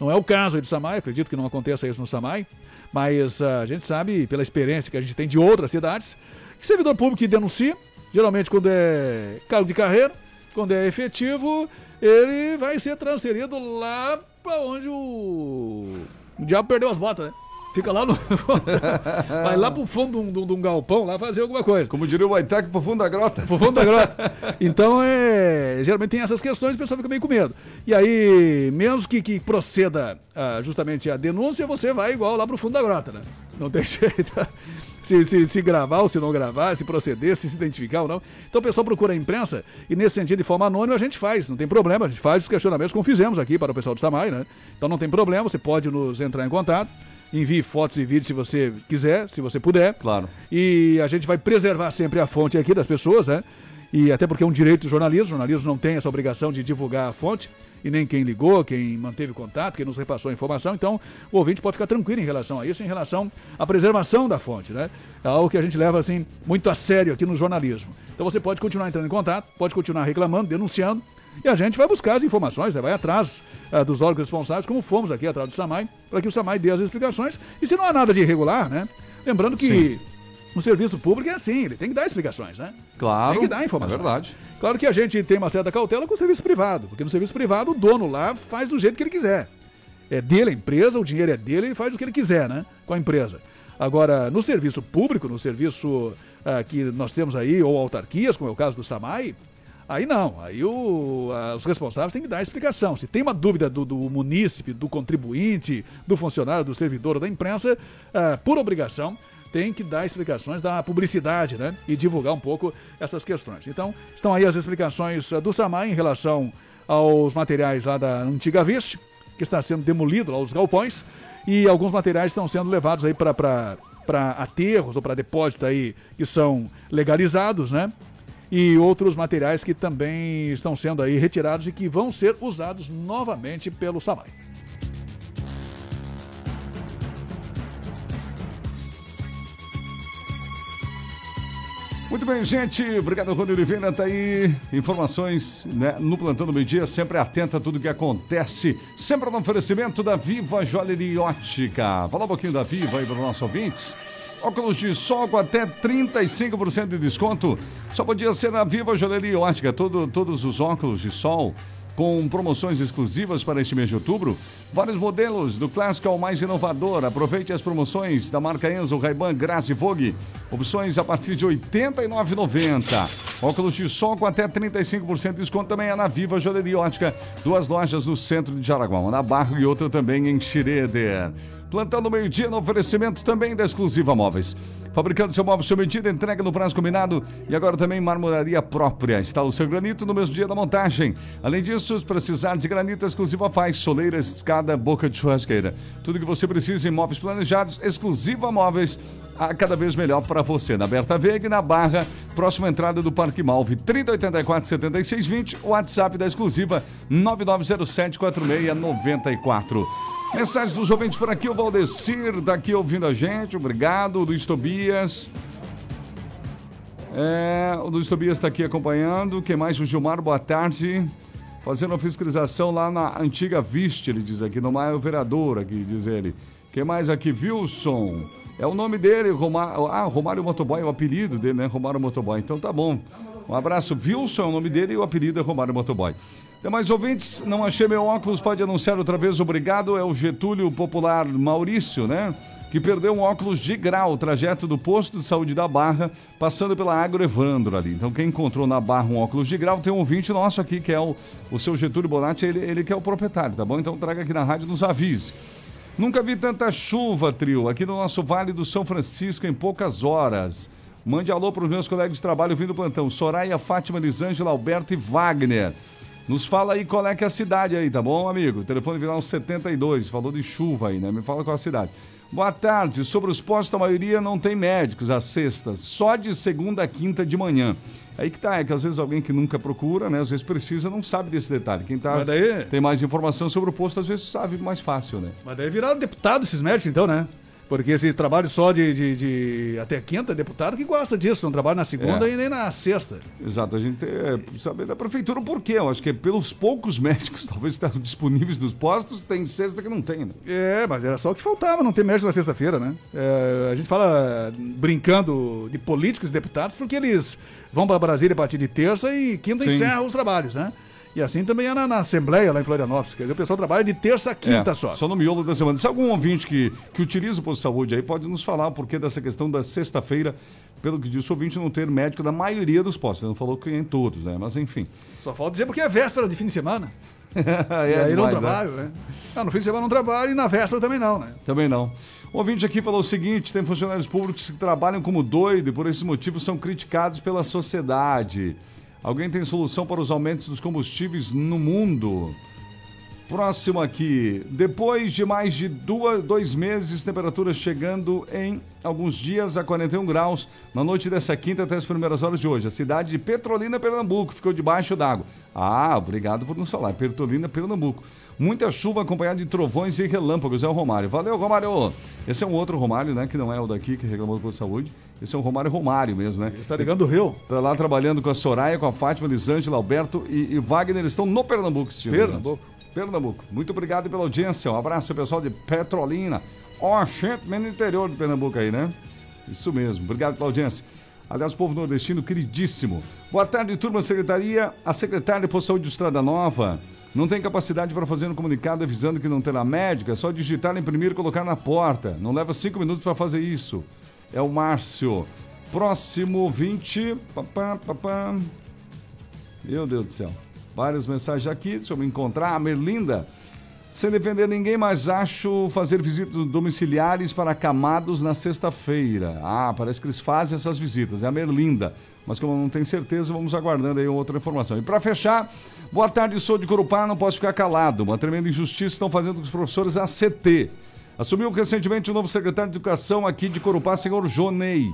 Não é o caso aí do Samai, acredito que não aconteça isso no Samai, mas a gente sabe, pela experiência que a gente tem de outras cidades, que servidor público que denuncia, geralmente quando é cargo de carreira, quando é efetivo, ele vai ser transferido lá para onde o... o diabo perdeu as botas, né? Fica lá no. <laughs> vai lá pro fundo de um, de um, galpão lá fazer alguma coisa. Como diria o Waitaki, pro fundo da grota. Pro fundo da grota. Então, é, geralmente tem essas questões e o pessoal fica meio com medo. E aí, mesmo que, que proceda ah, justamente a denúncia, você vai igual lá pro fundo da grota, né? Não tem <laughs> jeito se, se, se gravar ou se não gravar, se proceder, se se identificar ou não. Então o pessoal procura a imprensa e nesse sentido, de forma anônima, a gente faz, não tem problema, a gente faz os questionamentos como fizemos aqui para o pessoal do Samai, né? Então não tem problema, você pode nos entrar em contato. Envie fotos e vídeos se você quiser, se você puder. Claro. E a gente vai preservar sempre a fonte aqui das pessoas, né? E até porque é um direito do jornalismo, o jornalismo não tem essa obrigação de divulgar a fonte e nem quem ligou, quem manteve contato, quem nos repassou a informação. Então, o ouvinte pode ficar tranquilo em relação a isso, em relação à preservação da fonte, né? É algo que a gente leva, assim, muito a sério aqui no jornalismo. Então, você pode continuar entrando em contato, pode continuar reclamando, denunciando, E a gente vai buscar as informações, né? vai atrás ah, dos órgãos responsáveis, como fomos aqui atrás do SAMAI, para que o SAMAI dê as explicações. E se não há nada de irregular, né? Lembrando que o serviço público é assim, ele tem que dar explicações, né? Claro. Tem que dar informações. É verdade. Claro que a gente tem uma certa cautela com o serviço privado, porque no serviço privado o dono lá faz do jeito que ele quiser. É dele a empresa, o dinheiro é dele, ele faz o que ele quiser, né? Com a empresa. Agora, no serviço público, no serviço ah, que nós temos aí, ou autarquias, como é o caso do SAMAI, aí não. Aí o- ah, os responsáveis têm que dar explicação. Se tem uma dúvida do, do munícipe, do contribuinte, do funcionário, do servidor ou da imprensa, ah, por obrigação, tem que dar explicações da publicidade, né? E divulgar um pouco essas questões. Então, estão aí as explicações ah, do SAMAI em relação aos materiais lá da antiga Viste, que está sendo demolido lá os galpões, e alguns materiais estão sendo levados aí para para aterros ou para depósitos aí que são legalizados, né? E outros materiais que também estão sendo aí retirados e que vão ser usados novamente pelo SAMAI. Muito bem, gente. Obrigado, Rony Oliveira. Tá aí informações né, no Plantão do Meio Dia. Sempre atento a tudo que acontece. Sempre no oferecimento da Viva Joalheria Ótica. Fala um pouquinho da Viva aí para os nossos ouvintes. Óculos de sol com até 35% de desconto. Só podia ser na Viva Joalheria Ótica. Todo, todos os óculos de sol com promoções exclusivas para este mês de outubro. Vários modelos, do clássico ao mais inovador. Aproveite as promoções da marca Enzo, Ray-Ban, Graça e Vogue. Opções a partir de R$ 89,90. Óculos de sol com até 35% de desconto também é na Viva Joalheria Ótica. Duas lojas no centro de Jaraguá, uma na Barro e outra também em Xireder. Plantão no meio-dia no oferecimento também da Exclusiva Móveis. Fabricando seu móvel sob medida, entrega no prazo combinado e agora também marmoraria própria. Instala o seu granito no mesmo dia da montagem. Além disso, se precisar de granito exclusiva faz soleira, escada, boca de churrasqueira. Tudo que você precisa em móveis planejados, Exclusiva Móveis a cada vez melhor para você. Na Berta Veiga e na Barra, próxima entrada do Parque Malve, 3084 7620, WhatsApp da exclusiva 9907 4694. Mensagens dos ouvintes por aqui, o Valdecir daqui ouvindo a gente, obrigado, o Luiz Tobias. É, o Luiz Tobias está aqui acompanhando. Quem mais? O Gilmar, boa tarde. Fazendo a fiscalização lá na antiga Viste, ele diz aqui, no Maio Vereador, aqui, diz ele. Quem mais aqui? Wilson. É o nome dele, Romário. Ah, Romário Motoboy, é o apelido dele, né? Romário Motoboy. Então tá bom. Um abraço, Wilson é o nome dele e o apelido é Romário Motoboy. Demais ouvintes, não achei meu óculos, pode anunciar outra vez, obrigado. É o Getúlio Popular Maurício, né? Que perdeu um óculos de grau, trajeto do posto de saúde da Barra, passando pela Agro Evandro ali. Então, quem encontrou na Barra um óculos de grau, tem um ouvinte nosso aqui, que é o, o seu Getúlio Bonatti, ele, ele que é o proprietário, tá bom? Então, traga aqui na rádio, nos avise. Nunca vi tanta chuva, trio, aqui no nosso Vale do São Francisco em poucas horas. Mande alô para os meus colegas de trabalho vindo do plantão. Soraya, Fátima, Lisângela, Alberto e Wagner. Nos fala aí qual é que é a cidade aí, tá bom, amigo? Telefone final 72, falou de chuva aí, né? Me fala qual é a cidade. Boa tarde. Sobre os postos, a maioria não tem médicos às sextas, só de segunda a quinta de manhã. Aí que tá, é que às vezes alguém que nunca procura, né? Às vezes precisa, não sabe desse detalhe. Quem tá, daí- tem mais informação sobre o posto, às vezes sabe mais fácil, né? Mas daí viraram deputado esses médicos, então, né? Porque esse trabalho só de, de, de até quinta, deputado que gosta disso, não trabalha na segunda É. e nem na sexta. Exato, a gente é, saber da prefeitura o porquê. Eu acho que é pelos poucos <laughs> médicos, talvez estão disponíveis nos postos, tem sexta que não tem, né? É, mas era só o que faltava, não ter médico na sexta-feira, né? É, a gente fala brincando de políticos e deputados porque eles vão para Brasília a partir de terça e quinta Sim. encerra os trabalhos, né? E assim também é na, na Assembleia lá em Florianópolis. Quer dizer, o pessoal trabalha de terça a quinta É, só. Só no miolo da semana. Se algum ouvinte que, que utiliza o posto de saúde aí pode nos falar o porquê dessa questão da sexta-feira, pelo que disse o ouvinte, não ter médico da maioria dos postos. Ele não falou que em todos, né? Mas enfim. Só falta dizer porque é véspera de fim de semana. <laughs> É e aí não demais, né? trabalho, né? Não, no fim de semana não trabalho e na véspera também não, né? Também não. O ouvinte aqui falou o seguinte: tem funcionários públicos que trabalham como doido e por esses motivos são criticados pela sociedade. Alguém tem solução para os aumentos dos combustíveis no mundo? Próximo aqui. Depois de mais de duas, dois meses, temperatura chegando em alguns dias a 41 graus na noite dessa quinta até as primeiras horas de hoje. A cidade de Petrolina, Pernambuco, ficou debaixo d'água. Ah, obrigado por nos falar. Petrolina, Pernambuco. Muita chuva acompanhada de trovões e relâmpagos. É o Romário. Valeu, Romário. Esse é um outro Romário, né? Que não é o daqui que reclamou com saúde. Esse é um Romário Romário mesmo, né? Ele está ligando o Rio. Tá lá trabalhando com a Soraya, com a Fátima, Lisângela, Alberto e, e Wagner. Eles estão no Pernambuco, assistindo. Pernambuco. Pernambuco. Muito obrigado pela audiência. Um abraço pessoal de Petrolina. Ó, gente, meio no interior de Pernambuco aí, né? Isso mesmo. Obrigado pela audiência. Aliás, povo nordestino queridíssimo. Boa tarde, turma secretaria. A secretária de Saúde de Estrada Nova não tem capacidade para fazer um comunicado avisando que não terá médica. É só digitar, imprimir e colocar na porta. Não leva cinco minutos para fazer isso. É o Márcio. Próximo 20. Papá, papá. Meu Deus do céu. Várias mensagens aqui, deixa eu me encontrar. A Merlinda. Sem defender ninguém, mas acho fazer visitas domiciliares para camados na sexta-feira. Ah, parece que eles fazem essas visitas. É a Merlinda. Mas como eu não tenho certeza, vamos aguardando aí outra informação. E para fechar, boa tarde, sou de Corupá, não posso ficar calado. Uma tremenda injustiça estão fazendo com os professores ACT. Assumiu recentemente o novo secretário de Educação aqui de Corupá, senhor Jonei.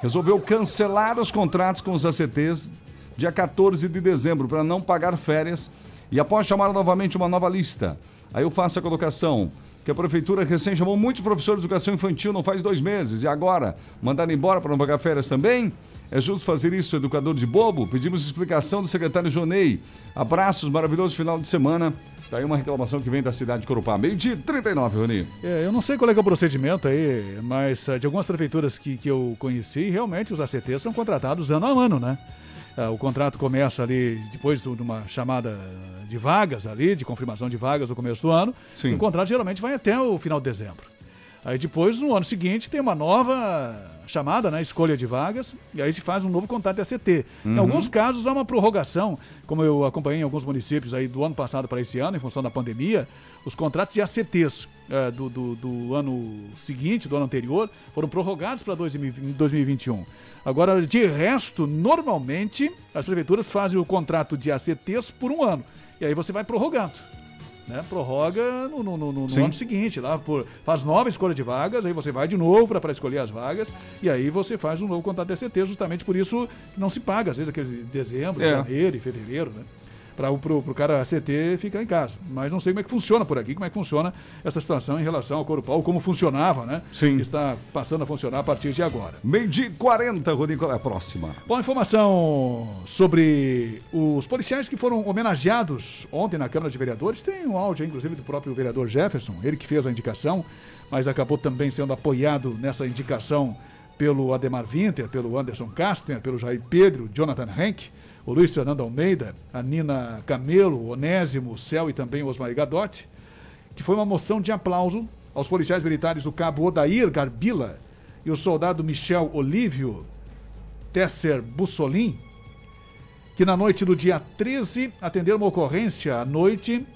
Resolveu cancelar os contratos com os ACTs dia 14 de dezembro, para não pagar férias. E após chamar novamente uma nova lista, aí eu faço a colocação que a prefeitura recém chamou muitos professores de educação infantil não faz dois meses e agora mandaram embora para não pagar férias também? É justo fazer isso, educador de bobo? Pedimos explicação do secretário Jonei. Abraços, maravilhoso final de semana. Tá aí uma reclamação que vem da cidade de Corupá. Meio dia 39, Rony. É, eu não sei qual é, é o procedimento aí, mas eh, de algumas prefeituras que, que eu conheci, realmente os ACTs são contratados ano a ano, né? Uh, o contrato começa ali depois de uma chamada de vagas ali, de confirmação de vagas no começo do ano. Sim. O contrato geralmente vai até o final de dezembro. Aí depois, no ano seguinte, tem uma nova chamada, né, escolha de vagas, e aí se faz um novo contrato de ACT. Uhum. Em alguns casos há uma prorrogação, como eu acompanhei em alguns municípios aí do ano passado para esse ano, em função da pandemia, os contratos de ACTs uh, do, do, do, ano seguinte, do ano anterior, foram prorrogados para 2021. Agora, de resto, normalmente as prefeituras fazem o contrato de ACTs por um ano. E aí você vai prorrogando. Né? Prorroga no, no, no, no ano seguinte, lá por, faz nova escolha de vagas, aí você vai de novo para escolher as vagas, e aí você faz um novo contrato de ACT, justamente por isso não se paga, às vezes, aqueles de dezembro, é. janeiro e fevereiro, né? Para o pro, pro cara ACT ficar em casa. Mas não sei como é que funciona por aqui, como é que funciona essa situação em relação ao Corupal, como funcionava, né? Sim. Que está passando a funcionar a partir de agora. Meio de 40, Rodrigo, qual é a próxima? Bom, informação sobre os policiais que foram homenageados ontem na Câmara de Vereadores. Tem um áudio, inclusive, do próprio vereador Jefferson, ele que fez a indicação, mas acabou também sendo apoiado nessa indicação pelo Ademar Winter, pelo Anderson Kastner, pelo Jair Pedro, Jonathan Henk o Luiz Fernando Almeida, a Nina Camelo, Onésimo, Céu e também o Osmar Gadotti, que foi uma moção de aplauso aos policiais militares do cabo Odair Garbila e o soldado Michel Olívio Tesser Bussolin, que na noite do dia 13 atenderam uma ocorrência à noite,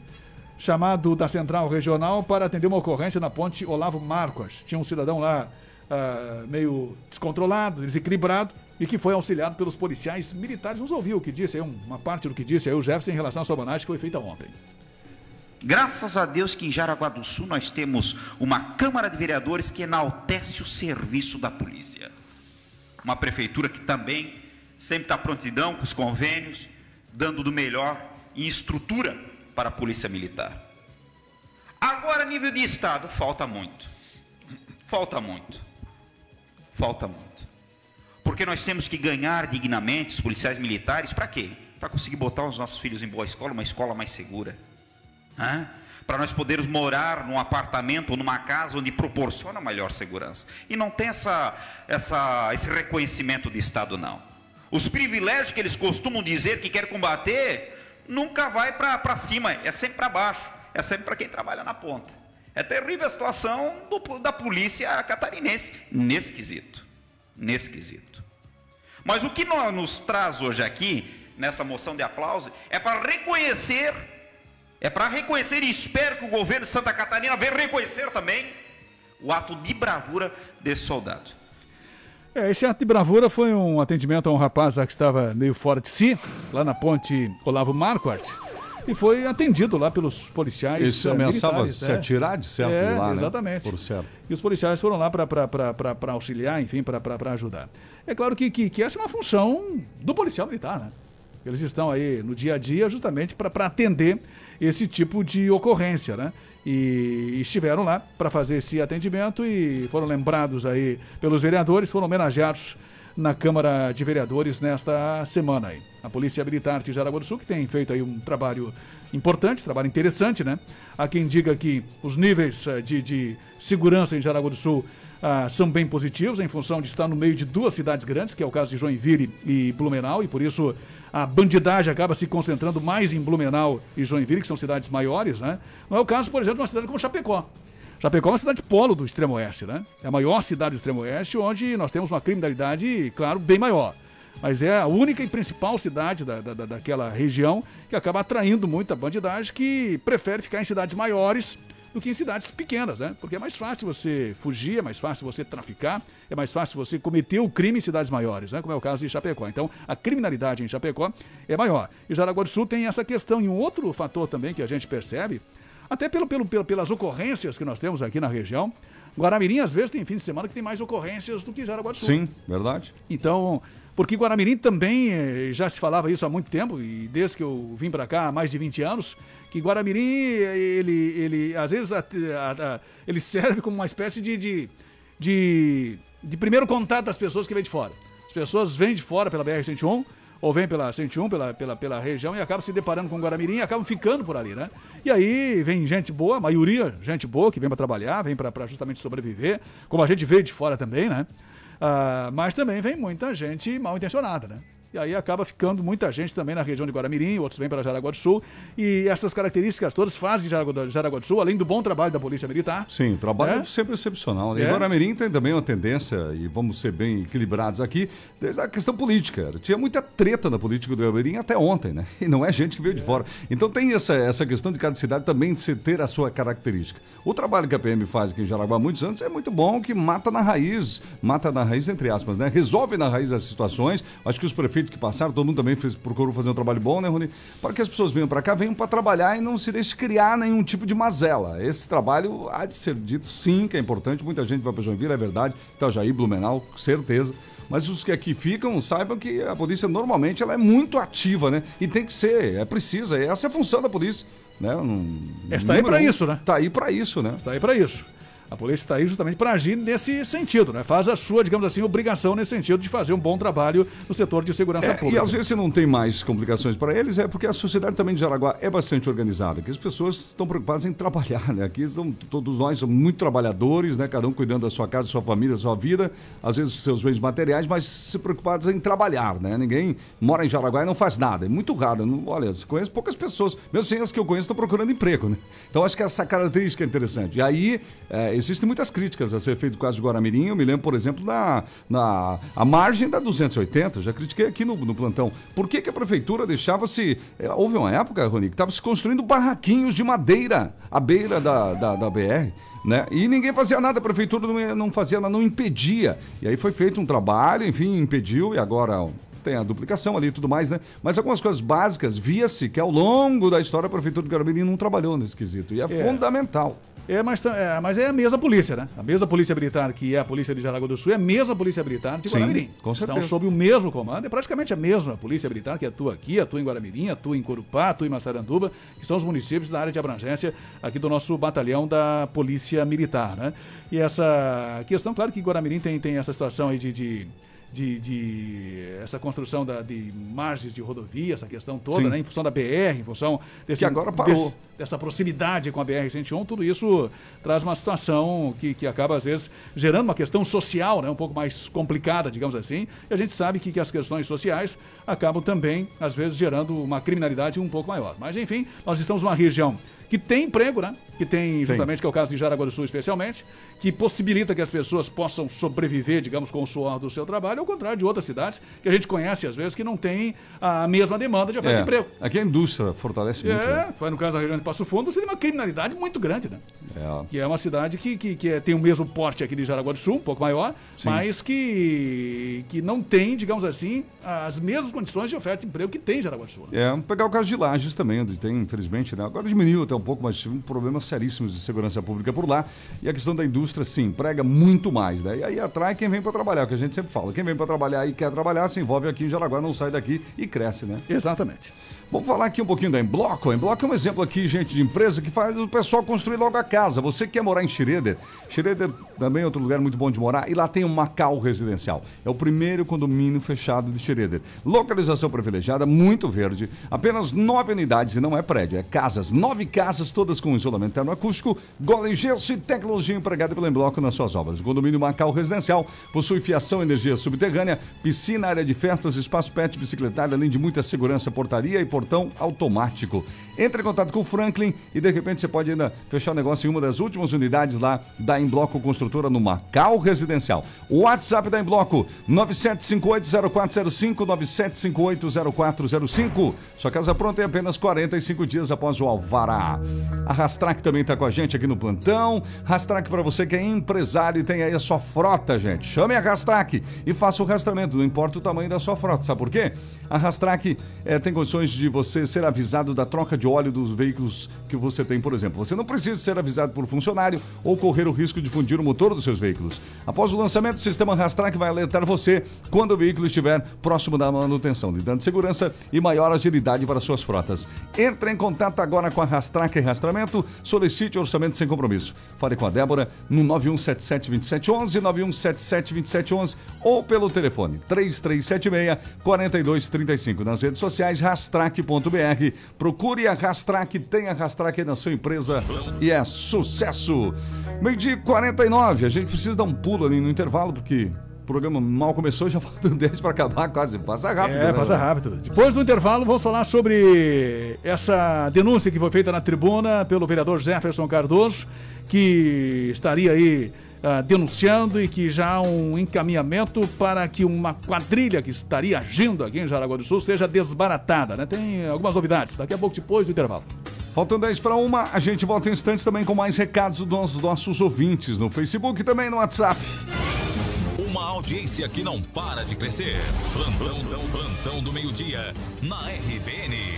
chamado da Central Regional para atender uma ocorrência na ponte Olavo Marcos. Tinha um cidadão lá uh, meio descontrolado, desequilibrado, e que foi auxiliado pelos policiais militares. Vamos ouvir o que disse, aí, uma parte do que disse aí o Jefferson em relação à sua homenagem que foi feita ontem. Graças a Deus que em Jaraguá do Sul nós temos uma Câmara de Vereadores que enaltece o serviço da polícia. Uma prefeitura que também sempre está prontidão com os convênios, dando do melhor em estrutura para a polícia militar. Agora, nível de Estado, falta muito. Falta muito. Falta muito. Porque nós temos que ganhar dignamente os policiais militares, para quê? Para conseguir botar os nossos filhos em boa escola, uma escola mais segura. Para nós podermos morar num apartamento numa casa onde proporciona maior segurança. E não tem essa, essa, esse reconhecimento de Estado, não. Os privilégios que eles costumam dizer que quer combater, nunca vai para cima, é sempre para baixo, é sempre para quem trabalha na ponta. É terrível a situação do, da polícia catarinense nesse quesito. Nesse quesito. Mas o que nos traz hoje aqui, nessa moção de aplauso, é para reconhecer, é para reconhecer e espero que o governo de Santa Catarina venha reconhecer também o ato de bravura desse soldado. É, esse ato de bravura foi um atendimento a um rapaz que estava meio fora de si, lá na ponte Olavo Marquardt. E foi atendido lá pelos policiais. Se eh, ameaçava se atirar de certo É, lá, né? exatamente. Por certo. E os policiais foram lá para auxiliar, enfim, para ajudar. É claro que, que, que essa é uma função do policial militar, né? Eles estão aí no dia a dia justamente para atender esse tipo de ocorrência, né? E estiveram lá para fazer esse atendimento e foram lembrados aí pelos vereadores, foram homenageados na Câmara de Vereadores nesta semana aí. A Polícia Militar de Jaraguá do Sul que tem feito aí um trabalho importante, trabalho interessante, né? Há quem diga que os níveis eh, de, de segurança em Jaraguá do Sul ah, são bem positivos em função de estar no meio de duas cidades grandes, que é o caso de Joinville e Blumenau, e por isso a bandidagem acaba se concentrando mais em Blumenau e Joinville, que são cidades maiores, né? Não é o caso, por exemplo, de uma cidade como Chapecó. Chapecó é uma cidade polo do extremo oeste, né? É a maior cidade do extremo oeste, onde nós temos uma criminalidade, claro, bem maior. Mas é a única e principal cidade da, da, da- daquela região que acaba atraindo muita bandidagem que prefere ficar em cidades maiores do que em cidades pequenas, né? Porque é mais fácil você fugir, é mais fácil você traficar, é mais fácil você cometer o crime em cidades maiores, né? Como é o caso de Chapecó. Então, a criminalidade em Chapecó é maior. E Jaraguá do Sul tem essa questão. E um outro fator também que a gente percebe, até pelo, pelo, pelo- pelas ocorrências que nós temos aqui na região, Guaramirim, às vezes, tem fim de semana que tem mais ocorrências do que Jaraguá do Sul. Sim, verdade. Então, porque Guaramirim também eh, já se falava isso há muito tempo, e desde que eu vim para cá há mais de 20 anos, que Guaramirim, ele, ele às vezes, a- a- a- ele serve como uma espécie de, de, de, de primeiro contato das pessoas que vêm de fora. As pessoas vêm de fora pela BR-101, ou vêm pela 101, pela, pela, pela região, e acabam se deparando com Guaramirim e acabam ficando por ali, né? E aí vem gente boa, a maioria gente boa, que vem para trabalhar, vem para justamente sobreviver, como a gente veio de fora também, né? Ah, mas também vem muita gente mal intencionada, né? E aí acaba ficando muita gente também na região de Guaramirim, outros vêm para Jaraguá do Sul. E essas características todas fazem Jaraguá do, Sul, além do bom trabalho da Polícia Militar. Sim, o trabalho é, É? sempre excepcional. né? É. Em Guaramirim tem também uma tendência, e vamos ser bem equilibrados aqui, desde a questão política. Tinha muita treta na política do Guaramirim até ontem, né? E não é gente que veio de fora. Então tem essa, essa questão de cada cidade também ter a sua característica. O trabalho que a PM faz aqui em Jaraguá há muitos anos é muito bom, que mata na raiz, mata na raiz, entre aspas, né? Resolve na raiz as situações. Acho que os prefeitos que passaram, todo mundo também fez, procurou fazer um trabalho bom, né, Rony? Para que as pessoas venham para cá, venham para trabalhar e não se deixe criar nenhum tipo de mazela. Esse trabalho há de ser dito sim que é importante. Muita gente vai para Joinville, é verdade. Itajaí, Blumenau, com certeza. Mas os que aqui ficam, saibam que a polícia normalmente ela é muito ativa, né? E tem que ser, é preciso. Essa é a função da polícia. Né? Um, Está aí para um. isso, né? Tá aí para isso, né? Está aí para isso. A polícia está aí justamente para agir nesse sentido, né? Faz a sua, digamos assim, obrigação nesse sentido de fazer um bom trabalho no setor de segurança É, pública. e às vezes se não tem mais complicações para eles, é porque a sociedade também de Jaraguá é bastante organizada, que as pessoas estão preocupadas em trabalhar, né? Aqui são, todos nós somos muito trabalhadores, né? Cada um cuidando da sua casa, da sua família, da sua vida, às vezes dos seus bens materiais, mas se preocupados em trabalhar, né? Ninguém mora em Jaraguá e não faz nada. É muito raro. Não, olha, conheço poucas pessoas, mesmo assim as que eu conheço estão procurando emprego, né? Então acho que essa característica é interessante. E aí é, existem muitas críticas a ser feito no caso de Guaramirim. Eu me lembro, por exemplo, na, na a margem da 280, já critiquei aqui no, no plantão. Por que, que a prefeitura deixava-se. é, houve uma época, Rony, que estava se construindo barraquinhos de madeira à beira da, da, da BR. Né? E ninguém fazia nada, a prefeitura não, não fazia nada, não impedia. E aí foi feito um trabalho, enfim, impediu, e agora tem a duplicação ali e tudo mais, né? Mas algumas coisas básicas, via-se que ao longo da história a prefeitura de Guaramirim não trabalhou nesse quesito. E é, É. fundamental. É mas, é, mas é a mesma polícia, né? A mesma polícia militar que é a polícia de Jaraguá do Sul é a mesma polícia militar de Sim, Guaramirim. com certeza. Estão sob o mesmo comando, é praticamente a mesma polícia militar que atua aqui, atua em Guaramirim, atua em Corupá, atua em Massaranduba, que são os municípios da área de abrangência aqui do nosso batalhão da polícia militar, né? E essa questão, claro que Guaramirim tem, tem essa situação aí de... de de, de essa construção da, de margens de rodovia, essa questão toda, Sim. né, em função da BR, em função desse, Que agora parou. desse- dessa proximidade com a BR-101, tudo isso traz uma situação que, que acaba, às vezes, gerando uma questão social, né, um pouco mais complicada, digamos assim. E a gente sabe que, que as questões sociais acabam também, às vezes, gerando uma criminalidade um pouco maior. Mas, enfim, nós estamos numa região que tem emprego, né? Que tem justamente, que é o caso de Jaraguá do Sul especialmente, que possibilita que as pessoas possam sobreviver, digamos, com o suor do seu trabalho, ao contrário de outras cidades que a gente conhece às vezes que não tem a mesma demanda de oferta de É, emprego. aqui a indústria fortalece muito. É, né? vai no caso da região de Passo Fundo, você tem uma criminalidade muito grande, né? É. Que é uma cidade que, que, que é- tem o mesmo porte aqui de Jaraguá do Sul, um pouco maior, Sim. mas que, que não tem, digamos assim, as mesmas condições de oferta de emprego que tem em Jaraguá do Sul. É, vamos pegar o caso de Lages também, onde tem, infelizmente, né? Agora diminuiu até um pouco, mas tive um problemas seríssimos de segurança pública por lá. E a questão da indústria, sim, emprega muito mais, né? E aí atrai quem vem para trabalhar, o que a gente sempre fala. Quem vem para trabalhar e quer trabalhar, se envolve aqui em Jaraguá, não sai daqui e cresce, né? Exatamente. Vamos falar aqui um pouquinho da Embloco. A Embloco é um exemplo aqui, gente, de empresa que faz o pessoal construir logo a casa. Você que quer morar em Schroeder, Schroeder também é outro lugar muito bom de morar, e lá tem o Macau Residencial. É o primeiro condomínio fechado de Schroeder. Localização privilegiada, muito verde, apenas nove unidades e não é prédio, é casas. Nove casas, todas com isolamento termoacústico, gola em gesso e tecnologia empregada pela Embloco nas suas obras. O condomínio Macau Residencial possui fiação, energia subterrânea, piscina, área de festas, espaço pet, bicicletário, além de muita segurança, portaria e portão automático. Entre em contato com o Franklin e de repente você pode ainda fechar o negócio em uma das últimas unidades lá da Embloco Construtora no Macau Residencial. O WhatsApp da Embloco 97580405 97580405. Sua casa pronta em apenas 45 dias após o alvará. A Rastrac também está com a gente aqui no plantão. Rastrac para você que é empresário e tem aí a sua frota, gente. Chame a Rastrac e faça o rastreamento, não importa o tamanho da sua frota. Sabe por quê? A Rastrac eh, tem condições de você ser avisado da troca de óleo dos veículos que você tem, por exemplo. Você não precisa ser avisado por funcionário ou correr o risco de fundir o motor dos seus veículos. Após o lançamento, o sistema Rastrac vai alertar você quando o veículo estiver próximo da manutenção, lhe dando segurança e maior agilidade para suas frotas. Entre em contato agora com a Rastrac Rastramento, solicite orçamento sem compromisso. Fale com a Débora no 91772711, 91772711 ou pelo telefone 3376-4235. Nas redes sociais, rastrac.br. Procure a Rastrac, tenha a Rastrac aí na sua empresa e é sucesso. Meio-dia e 49, a gente precisa dar um pulo ali no intervalo, porque o programa mal começou, já faltam 10 <laughs> para acabar, quase. Passa rápido. É, né? passa rápido. Depois do intervalo, vamos falar sobre essa denúncia que foi feita na tribuna pelo vereador Jefferson Cardoso, que estaria aí ah, denunciando e que já há um encaminhamento para que uma quadrilha que estaria agindo aqui em Jaraguá do Sul seja desbaratada, né? Tem algumas novidades, daqui a pouco depois do intervalo. Faltam 10 para uma, a gente volta em instantes também com mais recados dos nossos ouvintes no Facebook e também no WhatsApp. Uma audiência que não para de crescer. Plantão, plantão do meio-dia na RBN.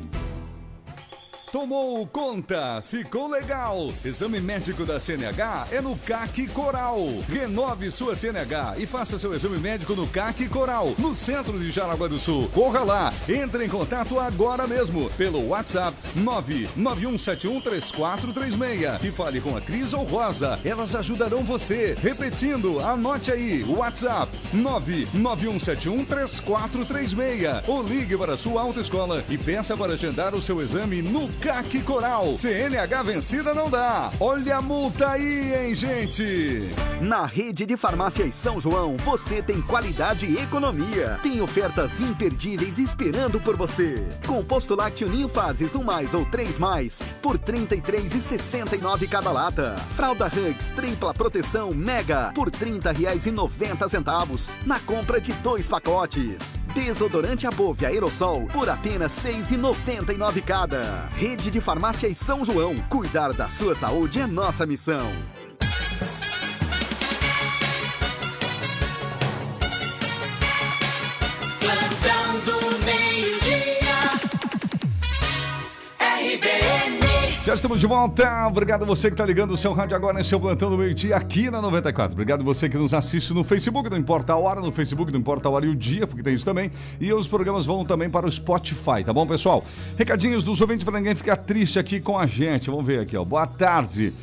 Tomou conta, ficou legal. Exame médico da CNH é no CAC Coral. Renove sua CNH e faça seu exame médico no CAC Coral, no centro de Jaraguá do Sul. Corra lá, entre em contato agora mesmo pelo WhatsApp 991713436 e fale com a Cris ou Rosa. Elas ajudarão você. Repetindo, anote aí, WhatsApp 991713436 ou ligue para a sua autoescola e peça para agendar o seu exame no CAC Coral. CNH vencida não dá. Olha a multa aí, hein, gente? Na rede de farmácias São João, você tem qualidade e economia. Tem ofertas imperdíveis esperando por você. Composto lácteo Ninho Fases 1 mais ou 3 mais por R$ 33,69 cada lata. Fralda Hugs tripla proteção Mega por R$ 30,90 na compra de dois pacotes. Desodorante Above Aerosol por apenas R$ 6,99 cada. Rede de farmácias São João. Cuidar da sua saúde é nossa missão. Plantão do meio-dia. RBN. Já estamos de volta. Obrigado você que está ligando o seu rádio agora em seu plantão do meio-dia aqui na 94. Obrigado você que nos assiste no Facebook, não importa a hora, no Facebook não importa a hora e o dia, porque tem isso também. E os programas vão também para o Spotify, tá bom, pessoal? Recadinhos dos ouvintes para ninguém ficar triste aqui com a gente. Vamos ver aqui, ó. Boa tarde.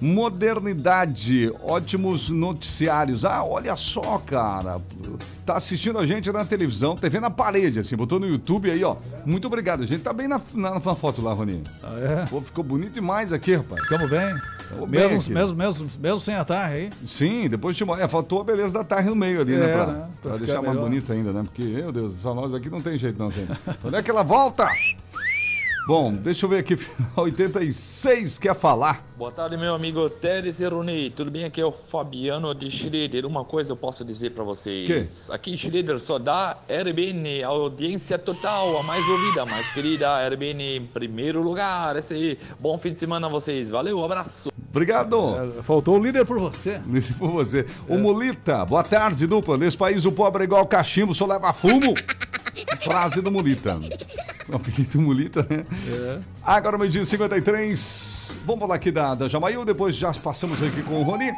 Modernidade, ótimos noticiários. Ah, olha só, cara. Tá assistindo a gente na televisão, TV na parede, assim, botou no YouTube aí, ó. Muito obrigado. A gente tá bem na, na, na foto lá, Roninho. Ah, é? Pô, ficou bonito demais aqui, rapaz. Ficamos bem. Ficamos bem Mesmo, aqui. mesmo, mesmo, mesmo sem a tarde aí. Sim, depois de é, faltou a beleza da tarde no meio ali, né? É, Pra, né? pra Pra deixar mais melhor. bonito ainda, né? Porque, meu Deus, só nós aqui não tem jeito, não, gente. Onde é que ela volta? Bom, deixa eu ver aqui, <laughs> final 86, quer falar? Boa tarde, meu amigo Teres e Rony. Tudo bem? Aqui é o Fabiano de Schroeder. Uma coisa eu posso dizer pra vocês. Aqui em Schroeder só dá RBN, a audiência total, a mais ouvida, a mais querida, RBN em primeiro lugar. Esse aí. Bom fim de semana a vocês. Valeu, abraço. Obrigado. É, faltou o líder por você. <laughs> Líder por você. O Mulita, boa tarde, dupla. Nesse país o pobre é igual cachimbo, só leva fumo. Frase do Mulita. O apelido Mulita, né? É. Agora, meio dia 53. Vamos falar aqui da, da Jamail, depois já passamos aqui com o Rony.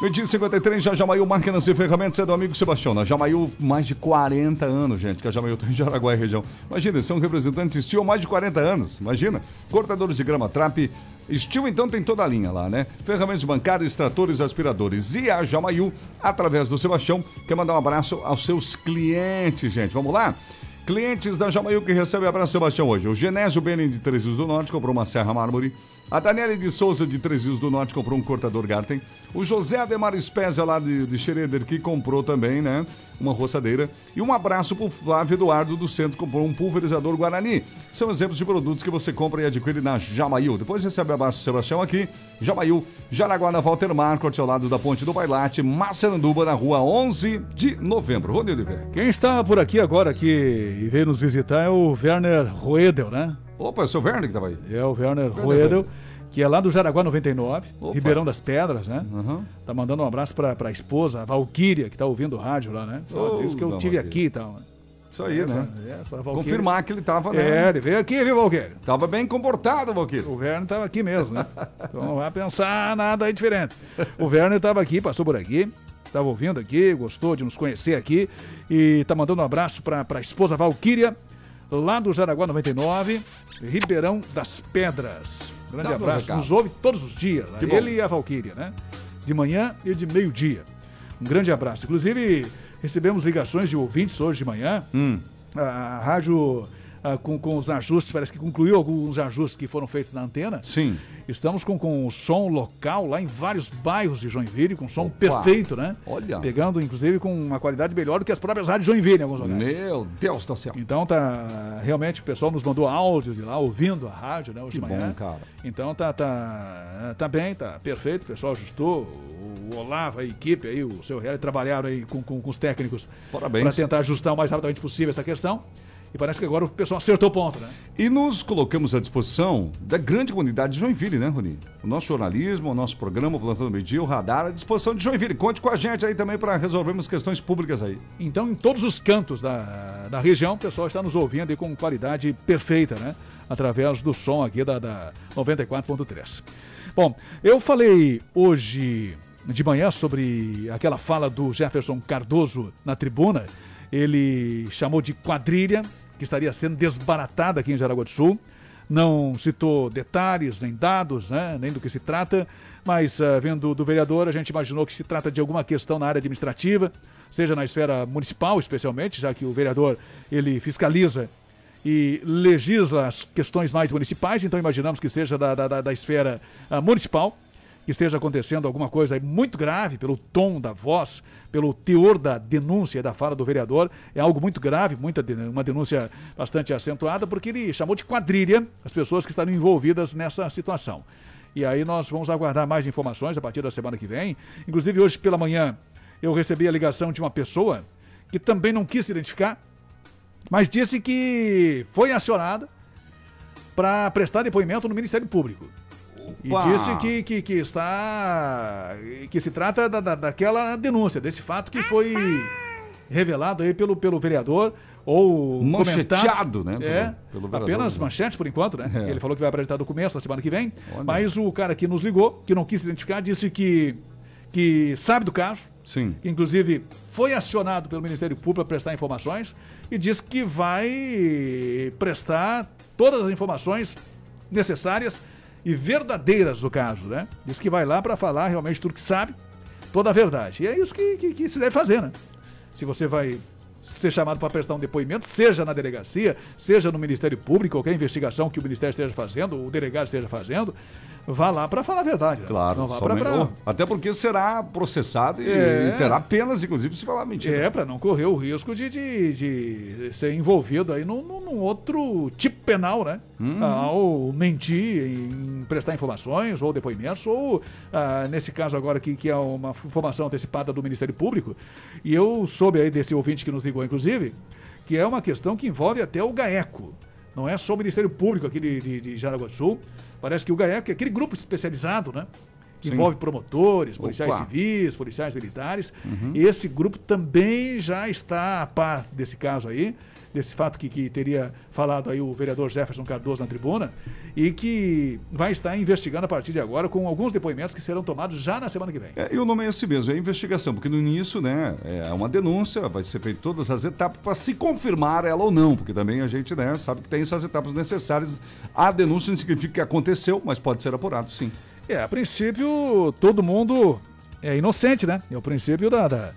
Meio dia 53, já Jamail, máquinas e ferramentas, é do amigo Sebastião. Na Jamail, mais de 40 anos, gente, que a Jamail tem em Jaraguá e região. Imagina, são representantes Steel há mais de 40 anos, imagina. Cortadores de grama, trap. Steel, então, tem toda a linha lá, né? Ferramentas bancárias, tratores, aspiradores. E a Jamail, através do Sebastião, quer mandar um abraço aos seus clientes, gente. Vamos lá? Clientes da Jamail que recebem abraço Sebastião hoje. O Genésio Benen de Três do Norte comprou uma serra mármore. A Daniela de Souza de Três Rios do Norte comprou um cortador Garten. O José Ademar Espésia lá de, de que comprou também, né? Uma roçadeira. E um abraço pro Flávio Eduardo do Centro que comprou um pulverizador Guarani. São exemplos de produtos que você compra e adquire na Jamail. Depois recebe abraço Sebastião aqui. Jamail, Jaraguá na Walter Marcos, ao lado da Ponte do Bailate, Massaranduba, na rua 11 de novembro. Rodrigo Oliveira. Quem está por aqui agora que veio nos visitar é o Werner Roedel, né? Opa, é o seu Werner que estava aí. É o Werner Roedel, que é lá do Jaraguá 99, Opa. Ribeirão das Pedras, né? Tá mandando um abraço pra, pra esposa, a Valquíria, que tá ouvindo o rádio lá, né? Ô, disse que eu tive Valquíria. aqui e tal. né? Isso aí, É, né? é, Valquíria. Confirmar que ele tava, né? É, ele veio aqui, viu, Valquíria? Tava bem comportado, Valquírio. O Werner tava aqui mesmo, né? <laughs> Então não vai pensar nada aí diferente. O Werner tava aqui, passou por aqui, tava ouvindo aqui, gostou de nos conhecer aqui e tá mandando um abraço pra, pra esposa Valquíria, lá do Jaraguá 99, Ribeirão das Pedras. Grande Dá abraço, nos ouve todos os dias, né? Ele e a Valquíria, né? De manhã e de meio-dia. Um grande abraço. Inclusive, recebemos ligações de ouvintes hoje de manhã. Hum. A, a rádio, ah, com, com os ajustes, parece que concluiu alguns ajustes que foram feitos na antena. Sim. Estamos com, com o som local lá em vários bairros de Joinville, com som perfeito, né? Olha. Pegando, inclusive, com uma qualidade melhor do que as próprias rádios de Joinville em alguns lugares. Meu Deus do céu. Então tá. Realmente o pessoal nos mandou áudios de lá, ouvindo a rádio, né? Hoje Que de manhã. bom, cara. Então tá, tá, tá bem, tá perfeito. O pessoal ajustou. O Olavo, a equipe aí, o seu Real trabalharam aí com, com, com os técnicos Parabéns. para tentar ajustar o mais rapidamente possível essa questão. E parece que agora o pessoal acertou o ponto, né? E nos colocamos à disposição da grande comunidade de Joinville, né, Rony? O nosso jornalismo, o nosso programa, o Plantão do Meio Dia, o Radar, à disposição de Joinville. Conte com a gente aí também para resolvermos questões públicas aí. Então, em todos os cantos da, da região, o pessoal está nos ouvindo e com qualidade perfeita, né? Através do som aqui da, da 94.3. Bom, eu falei hoje de manhã sobre aquela fala do Jefferson Cardoso na tribuna. Ele chamou de quadrilha, que estaria sendo desbaratada aqui em Jaraguá do Sul. Não citou detalhes, nem dados, né, nem do que se trata, mas ah, vendo do vereador, a gente imaginou que se trata de alguma questão na área administrativa, seja na esfera municipal, especialmente, já que o vereador ele fiscaliza e legisla as questões mais municipais, então imaginamos que seja da, da, da- esfera ah, municipal, que esteja acontecendo alguma coisa muito grave pelo tom da voz, pelo teor da denúncia e da fala do vereador. É algo muito grave, muita, uma denúncia bastante acentuada, porque ele chamou de quadrilha as pessoas que estão envolvidas nessa situação. E aí nós vamos aguardar mais informações a partir da semana que vem. Inclusive, hoje pela manhã, eu recebi a ligação de uma pessoa que também não quis se identificar, mas disse que foi acionada para prestar depoimento no Ministério Público. E disse que, que, que está. que se trata da, da- daquela denúncia, desse fato que foi revelado aí pelo, pelo vereador ou Mancheteado, comentado. né, pelo- É, pelo vereador, apenas né? manchetes por enquanto, né? É. Ele falou que vai apresentar documentos na semana que vem. Olha. Mas o cara que nos ligou, que não quis se identificar, disse que, que sabe do caso, Sim. que inclusive foi acionado pelo Ministério Público para prestar informações e diz que vai prestar todas as informações necessárias e verdadeiras do caso, né? Diz que vai lá para falar realmente tudo que sabe, toda a verdade. E é isso que, que, que se deve fazer, né? Se você vai ser chamado para prestar um depoimento, seja na delegacia, seja no Ministério Público, qualquer investigação que o Ministério esteja fazendo, o delegado esteja fazendo, vá lá para falar a verdade. Né? Claro, Não vá pra, somente- pra- oh, até porque será processado e, É. e terá penas, inclusive, se falar mentira. É, para não correr o risco de, de, de ser envolvido aí num, num- outro tipo penal, né? Uhum. Ao mentir em prestar informações ou depoimentos, ou ah, nesse caso agora que, que é uma informação antecipada do Ministério Público, e eu soube aí desse ouvinte que nos ligou, inclusive, que é uma questão que envolve até o GAECO. Não é só o Ministério Público aqui de, de, de Jaraguá do Sul. Parece que o GAECO é aquele grupo especializado, né? Que Sim. envolve promotores, policiais Opa. civis, policiais militares. Uhum. E esse grupo também já está a par desse caso aí, desse fato que, que teria falado aí o vereador Jefferson Cardoso na tribuna, e que vai estar investigando a partir de agora com alguns depoimentos que serão tomados já na semana que vem. É, e o nome é esse mesmo, é investigação, porque no início, né, é uma denúncia, vai ser feito todas as etapas para se confirmar ela ou não, porque também a gente, né, sabe que tem essas etapas necessárias. A denúncia não significa que aconteceu, mas pode ser apurado, sim. É, a princípio, todo mundo é inocente, né? É o princípio da, da-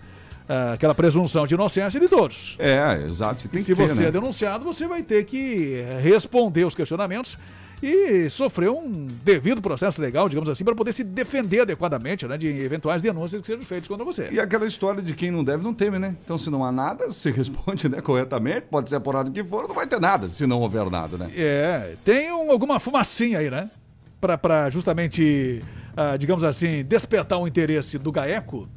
ah, aquela presunção de inocência de todos. É, exato. Tem e se ter, você né? é denunciado, você vai ter que eh, responder os questionamentos e sofrer um devido processo legal, digamos assim, para poder se defender adequadamente né, de eventuais denúncias que sejam feitas contra você. E aquela história de quem não deve não teme, né? Então, se não há nada, <laughs> se responde né, corretamente, pode ser apurado o que for, não vai ter nada, se não houver nada, né? É, tem um- alguma fumacinha aí, né? Para justamente, ah, digamos assim, despertar o interesse do GAECO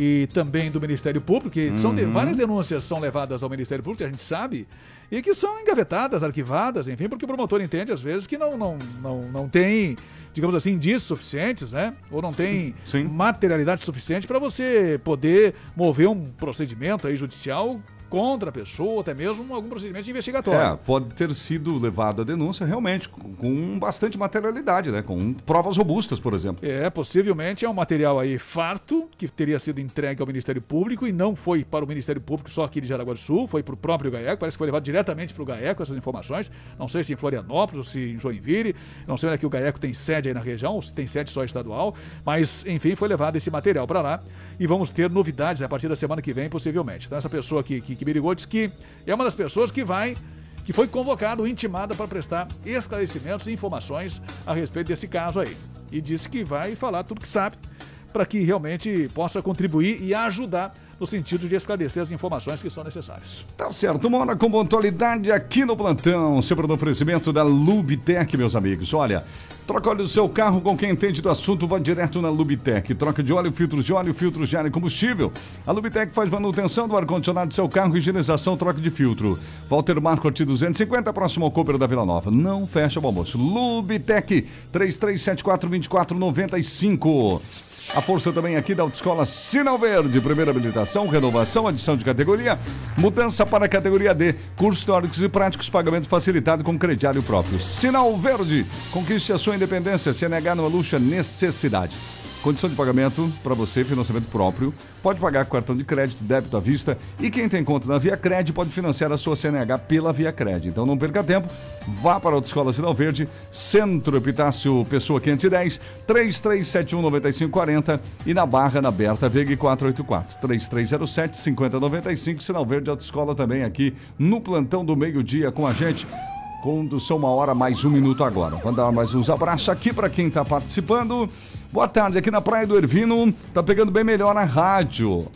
e também do Ministério Público, que são de- Uhum. várias denúncias são levadas ao Ministério Público, a gente sabe, e que são engavetadas, arquivadas, enfim, porque o promotor entende às vezes que não, não, não, não tem, digamos assim, indícios suficientes, né? Ou não tem materialidade suficiente para você poder mover um procedimento aí judicial contra a pessoa, até mesmo algum procedimento investigatório. É, pode ter sido levada a denúncia realmente com, com bastante materialidade, né? Com provas robustas, por exemplo. É, possivelmente é um material aí farto, que teria sido entregue ao Ministério Público e não foi para o Ministério Público só aqui de Jaraguá do Sul, foi para o próprio GAECO, parece que foi levado diretamente para o GAECO essas informações, não sei se em Florianópolis ou se em Joinville, não sei onde é que o GAECO tem sede aí na região, ou se tem sede só estadual, mas enfim, foi levado esse material para lá e vamos ter novidades a partir da semana que vem, possivelmente. Então essa pessoa que, que, que me ligou disse que é uma das pessoas que vai que foi convocado, intimada para prestar esclarecimentos e informações a respeito desse caso aí. E disse que vai falar tudo que sabe para que realmente possa contribuir e ajudar no sentido de esclarecer as informações que são necessárias. Tá certo, uma hora com pontualidade aqui no plantão, sempre no oferecimento da Lubitec, meus amigos. Olha, troca óleo do seu carro com quem entende do assunto, vá direto na Lubitec. Troca de óleo, filtros de óleo, filtros de ar e combustível. A Lubitec faz manutenção do ar-condicionado do seu carro, higienização, troca de filtro. Walter Marcot 250, próximo ao Cooper da Vila Nova. Não fecha o almoço. Lubitec 33742495. A força também aqui da Autoescola Sinal Verde, primeira habilitação, renovação, adição de categoria, mudança para a categoria D, cursos teóricos e práticos, pagamento facilitado com crediário próprio. Sinal Verde, conquiste a sua independência, CNH numa luxa necessidade. Condição de pagamento para você, financiamento próprio. Pode pagar com cartão de crédito, débito à vista. E quem tem conta na Via Cred pode financiar a sua CNH pela Via Cred. Então não perca tempo. Vá para a Autoescola Sinal Verde, Centro Epitácio Pessoa 510, 3371-9540 e na Barra, na Berta Veg 484, 3307-5095. Sinal Verde Autoescola também aqui no plantão do meio-dia com a gente. Condução uma hora mais um minuto agora. Vou dar mais uns abraços aqui para quem está participando. Boa tarde, aqui na Praia do Ervino. Tá pegando bem melhor a rádio.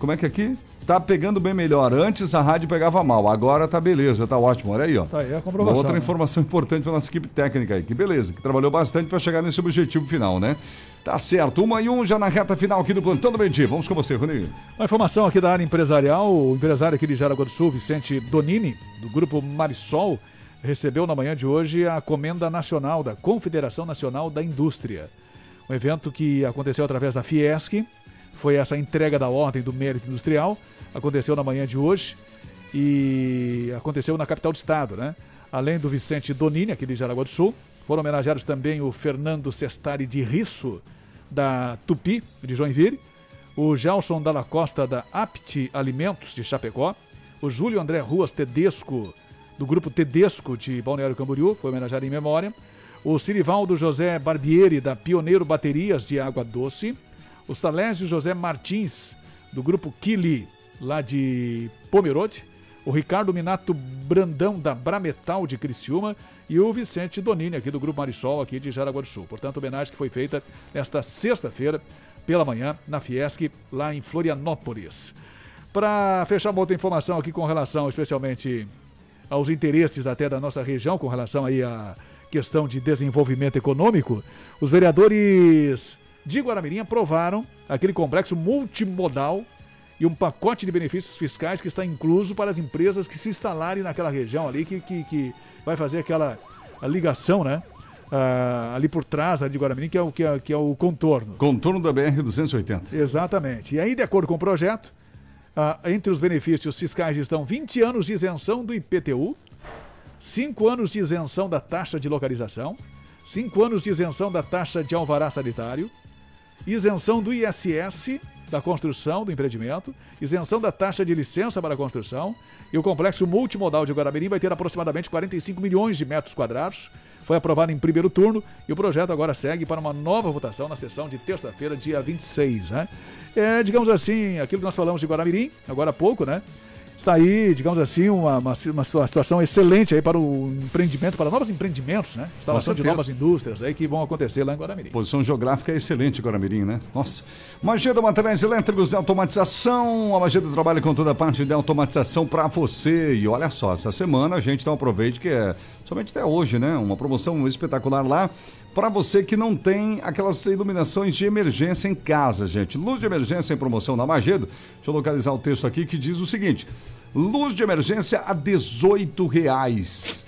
Como é que é aqui? Tá pegando bem melhor. Antes a rádio pegava mal, agora tá beleza, tá ótimo. Olha aí, ó. Tá aí a Uma comprovação. outra né? informação importante para nossa equipe técnica aí. Que beleza, que trabalhou bastante para chegar nesse objetivo final, né? Tá certo, uma e um já na reta final aqui do Plantão do Meio. Vamos com você, Rony. Uma informação aqui da área empresarial, o empresário aqui de Jaraguá do Sul, Vicente Donini, do grupo Marisol, recebeu na manhã de hoje a Comenda Nacional da Confederação Nacional da Indústria. Um evento que aconteceu através da Fiesc, foi essa entrega da Ordem do Mérito Industrial, aconteceu na manhã de hoje e aconteceu na capital do estado, né? Além do Vicente Donini, aqui de Jaraguá do Sul, foram homenageados também o Fernando Sestari de Risso, da Tupi, de Joinville, o Gelson Dalla Costa, da Apti Alimentos, de Chapecó, o Júlio André Ruas Tedesco, do grupo Tedesco, de Balneário Camboriú, foi homenageado em memória, o Sirivaldo José Barbieri, da Pioneiro Baterias de Água Doce, o Salésio José Martins, do grupo Kili, lá de Pomerode, o Ricardo Minato Brandão, da Brametal de Criciúma, e o Vicente Donini, aqui do Grupo Marisol, aqui de Jaraguá do Sul. Portanto, homenagem que foi feita nesta sexta-feira, pela manhã, na Fiesc, lá em Florianópolis. Para fechar uma outra informação aqui com relação especialmente aos interesses até da nossa região, com relação aí à questão de desenvolvimento econômico, os vereadores de Guaramirim aprovaram aquele complexo multimodal e um pacote de benefícios fiscais que está incluso para as empresas que se instalarem naquela região ali, que, que, que vai fazer aquela ligação, né? Ah, ali por trás ali de Guaramirim, que é, o, que, é, que é o contorno. Contorno da BR-280. Exatamente. E aí, de acordo com o projeto, ah, entre os benefícios fiscais estão 20 anos de isenção do IPTU, 5 anos de isenção da taxa de localização, 5 anos de isenção da taxa de alvará sanitário, isenção do ISS da construção do empreendimento, isenção da taxa de licença para a construção e o complexo multimodal de Guaramirim vai ter aproximadamente 45 milhões de metros quadrados. Foi aprovado em primeiro turno e o projeto agora segue para uma nova votação na sessão de terça-feira, dia 26, né? É, digamos assim, aquilo que nós falamos de Guaramirim, agora há pouco, né? Está aí, digamos assim, uma, uma, uma situação excelente aí para o empreendimento, para novos empreendimentos, né? Instalação de novas indústrias aí que vão acontecer lá em Guaramirim. Posição geográfica é excelente, Guaramirim, né? Nossa. Magia do Materiais Elétricos de Automatização. A Magia do Trabalho com toda a parte de automatização para você. E olha só, essa semana a gente então aproveite que é somente até hoje, né? Uma promoção espetacular lá para você que não tem aquelas iluminações de emergência em casa, gente. Luz de emergência em promoção na Magedo. Deixa eu localizar o texto aqui que diz o seguinte: luz de emergência a 18 reais.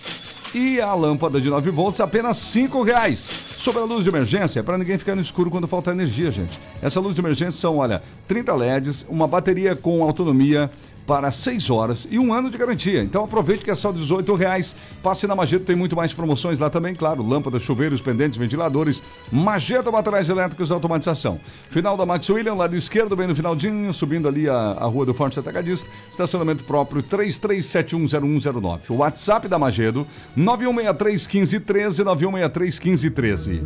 E a lâmpada de 9 volts apenas 5 reais. Sobre a luz de emergência, é para ninguém ficar no escuro quando falta energia, gente. Essa luz de emergência são, olha, 30 LEDs, uma bateria com autonomia para 6 horas e um ano de garantia. Então aproveite que é só R$ reais. Passe na Magedo, tem muito mais promoções lá também, claro. Lâmpadas, chuveiros, pendentes, ventiladores. Magedo Materiais Elétricos Automatização. Final da Max William, lado esquerdo, bem no finalzinho, subindo ali a, a rua do Forte Atacadista. Estacionamento próprio 33710109. O WhatsApp da Magedo, 91631513, 91631513.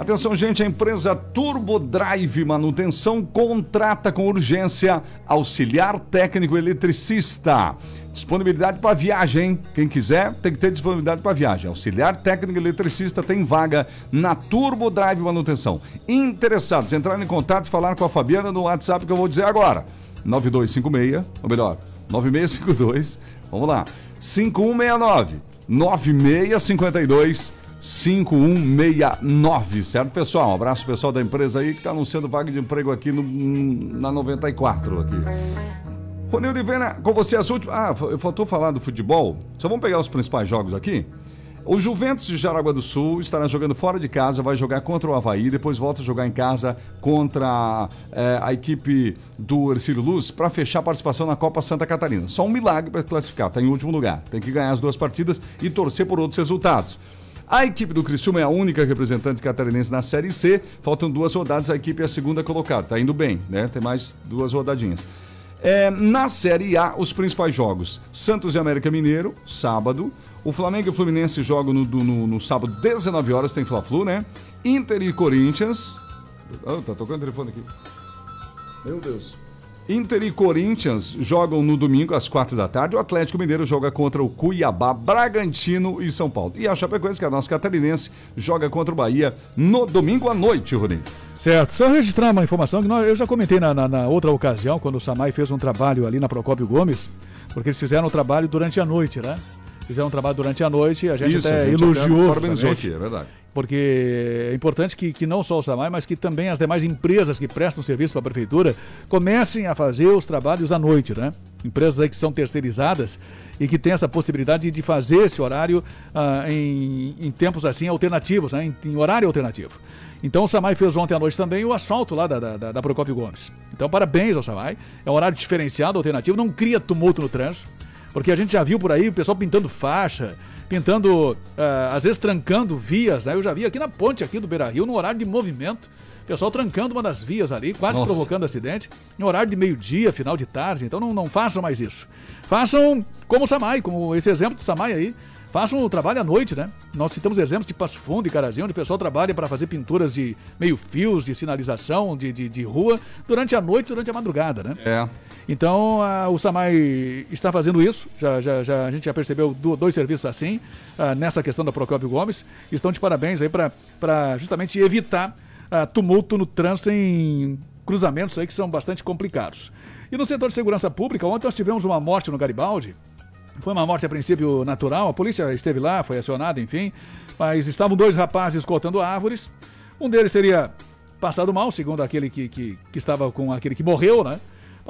Atenção, gente, a empresa Turbo Drive Manutenção contrata com urgência auxiliar técnico eletricista. Disponibilidade para viagem. Quem quiser tem que ter disponibilidade para viagem. Auxiliar técnico eletricista tem vaga na Turbo Drive Manutenção. Interessados, entrar em contato e falar com a Fabiana no WhatsApp que eu vou dizer agora. 9256, ou melhor, 9652. Vamos lá. 5169 9652 5169, certo, pessoal? Um abraço pessoal da empresa aí que está anunciando vaga de emprego aqui no, na 94 aqui. Ronildo Viana, com você as últimas. Ah, faltou falar do futebol. Só vamos pegar os principais jogos aqui. O Juventus de Jaraguá do Sul estará jogando fora de casa, vai jogar contra o Havaí, depois volta a jogar em casa contra é, a equipe do Ercílio Luz para fechar a participação na Copa Santa Catarina. Só um milagre para classificar, está em último lugar. Tem que ganhar as duas partidas e torcer por outros resultados. A equipe do Criciúma é a única representante catarinense na Série C. Faltam duas rodadas, a equipe é a segunda colocada. Tá indo bem, né? Tem mais duas rodadinhas. É, na Série A, os principais jogos: Santos e América Mineiro, sábado. O Flamengo e o Fluminense jogam no, no, no sábado, 19 horas, tem Fla-Flu, né? Inter e Corinthians. Oh, tá tocando o telefone aqui. Meu Deus. Inter e Corinthians jogam no domingo às quatro da tarde. O Atlético Mineiro joga contra o Cuiabá, Bragantino e São Paulo. E a Chapecoense, que é a nossa catarinense, joga contra o Bahia no domingo à noite, Rodrigo. Certo. Só registrar uma informação que nós, eu já comentei na, na, na, outra ocasião, quando o Samai fez um trabalho ali na Procópio Gomes, porque eles fizeram o trabalho durante a noite, né? Fizeram um trabalho durante a noite e a gente Isso, até a gente elogiou. Parabenizou aqui, é verdade porque é importante que, que não só o SAMAI, mas que também as demais empresas que prestam serviço para a prefeitura comecem a fazer os trabalhos à noite, né? Empresas aí que são terceirizadas e que têm essa possibilidade de fazer esse horário ah, em, em, tempos assim alternativos, né? Em, em, horário alternativo. Então o Samai fez ontem à noite também o asfalto lá da, da, da Procópio Gomes. Então parabéns ao Samai. É um horário diferenciado, alternativo, não cria tumulto no trânsito. Porque a gente já viu por aí o pessoal pintando faixa, pintando, uh, às vezes trancando vias, né? Eu já vi aqui na ponte aqui do Beira Rio, no horário de movimento, pessoal trancando uma das vias ali, quase Nossa. provocando acidente, no horário de meio-dia, final de tarde. Então não, não façam mais isso. Façam como o Samai, como esse exemplo do Samai aí. façam o trabalho à noite, né? Nós citamos exemplos de Passo Fundo e Carazinho, onde o pessoal trabalha para fazer pinturas de meio-fios, de sinalização, de, de, de rua, durante a noite, durante a madrugada, né? É. Então, a- o SAMAI está fazendo isso, já, já, já- a gente já percebeu do- dois serviços assim, ah, nessa questão da Procópio Gomes. Estão de parabéns aí para justamente evitar ah, tumulto no trânsito em cruzamentos aí que são bastante complicados. E no setor de segurança pública, ontem nós tivemos uma morte no Garibaldi, foi uma morte a princípio natural, a polícia esteve lá, foi acionada, enfim. Mas estavam dois rapazes cortando árvores. Um deles teria passado mal, segundo aquele que, que, que estava com aquele que morreu, né?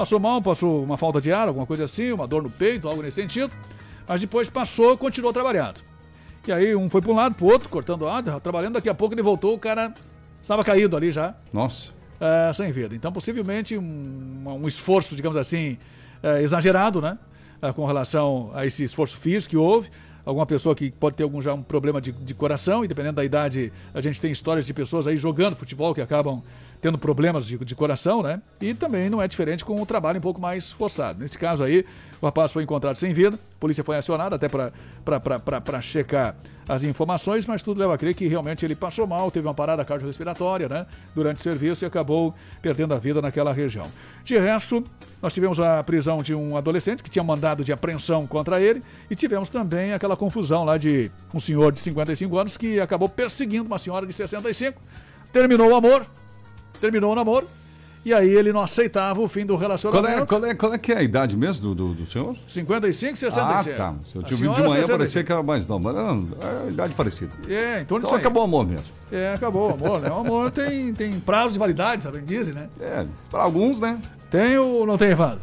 Passou mal, passou uma falta de ar, alguma coisa assim, uma dor no peito, algo nesse sentido. Mas depois passou, continuou trabalhando. E aí um foi para um lado, para o outro, cortando ar, trabalhando. Daqui a pouco ele voltou, o cara estava caído ali já Nossa. é, sem vida. Então, possivelmente, um, um esforço, digamos assim, é, exagerado, né? É, com relação a esse esforço físico que houve. Alguma pessoa que pode ter algum já um problema de, de coração, e dependendo da idade, a gente tem histórias de pessoas aí jogando futebol que acabam tendo problemas de, de coração, né? E também não é diferente com o trabalho um pouco mais forçado. Nesse caso aí, o rapaz foi encontrado sem vida, a polícia foi acionada até para checar as informações, mas tudo leva a crer que realmente ele passou mal, teve uma parada cardiorrespiratória, né? Durante o serviço e acabou perdendo a vida naquela região. De resto, nós tivemos a prisão de um adolescente que tinha mandado de apreensão contra ele e tivemos também aquela confusão lá de um senhor de 55 anos que acabou perseguindo uma senhora de 65, terminou o amor, terminou o namoro, e aí ele não aceitava o fim do Qual relacionamento. é, qual, é, qual é que é a idade mesmo do, do, do senhor? 55 e 67. Ah, tá. Se eu tinha ouvido de manhã, 65. parecia que era mais não. Mas não, é a idade parecida. É, Então aí. acabou o amor mesmo. É, acabou o amor, né? O amor tem, tem prazo de validade, sabe? Dizem, né? É, para alguns, né? Tem ou não tem, Evandro?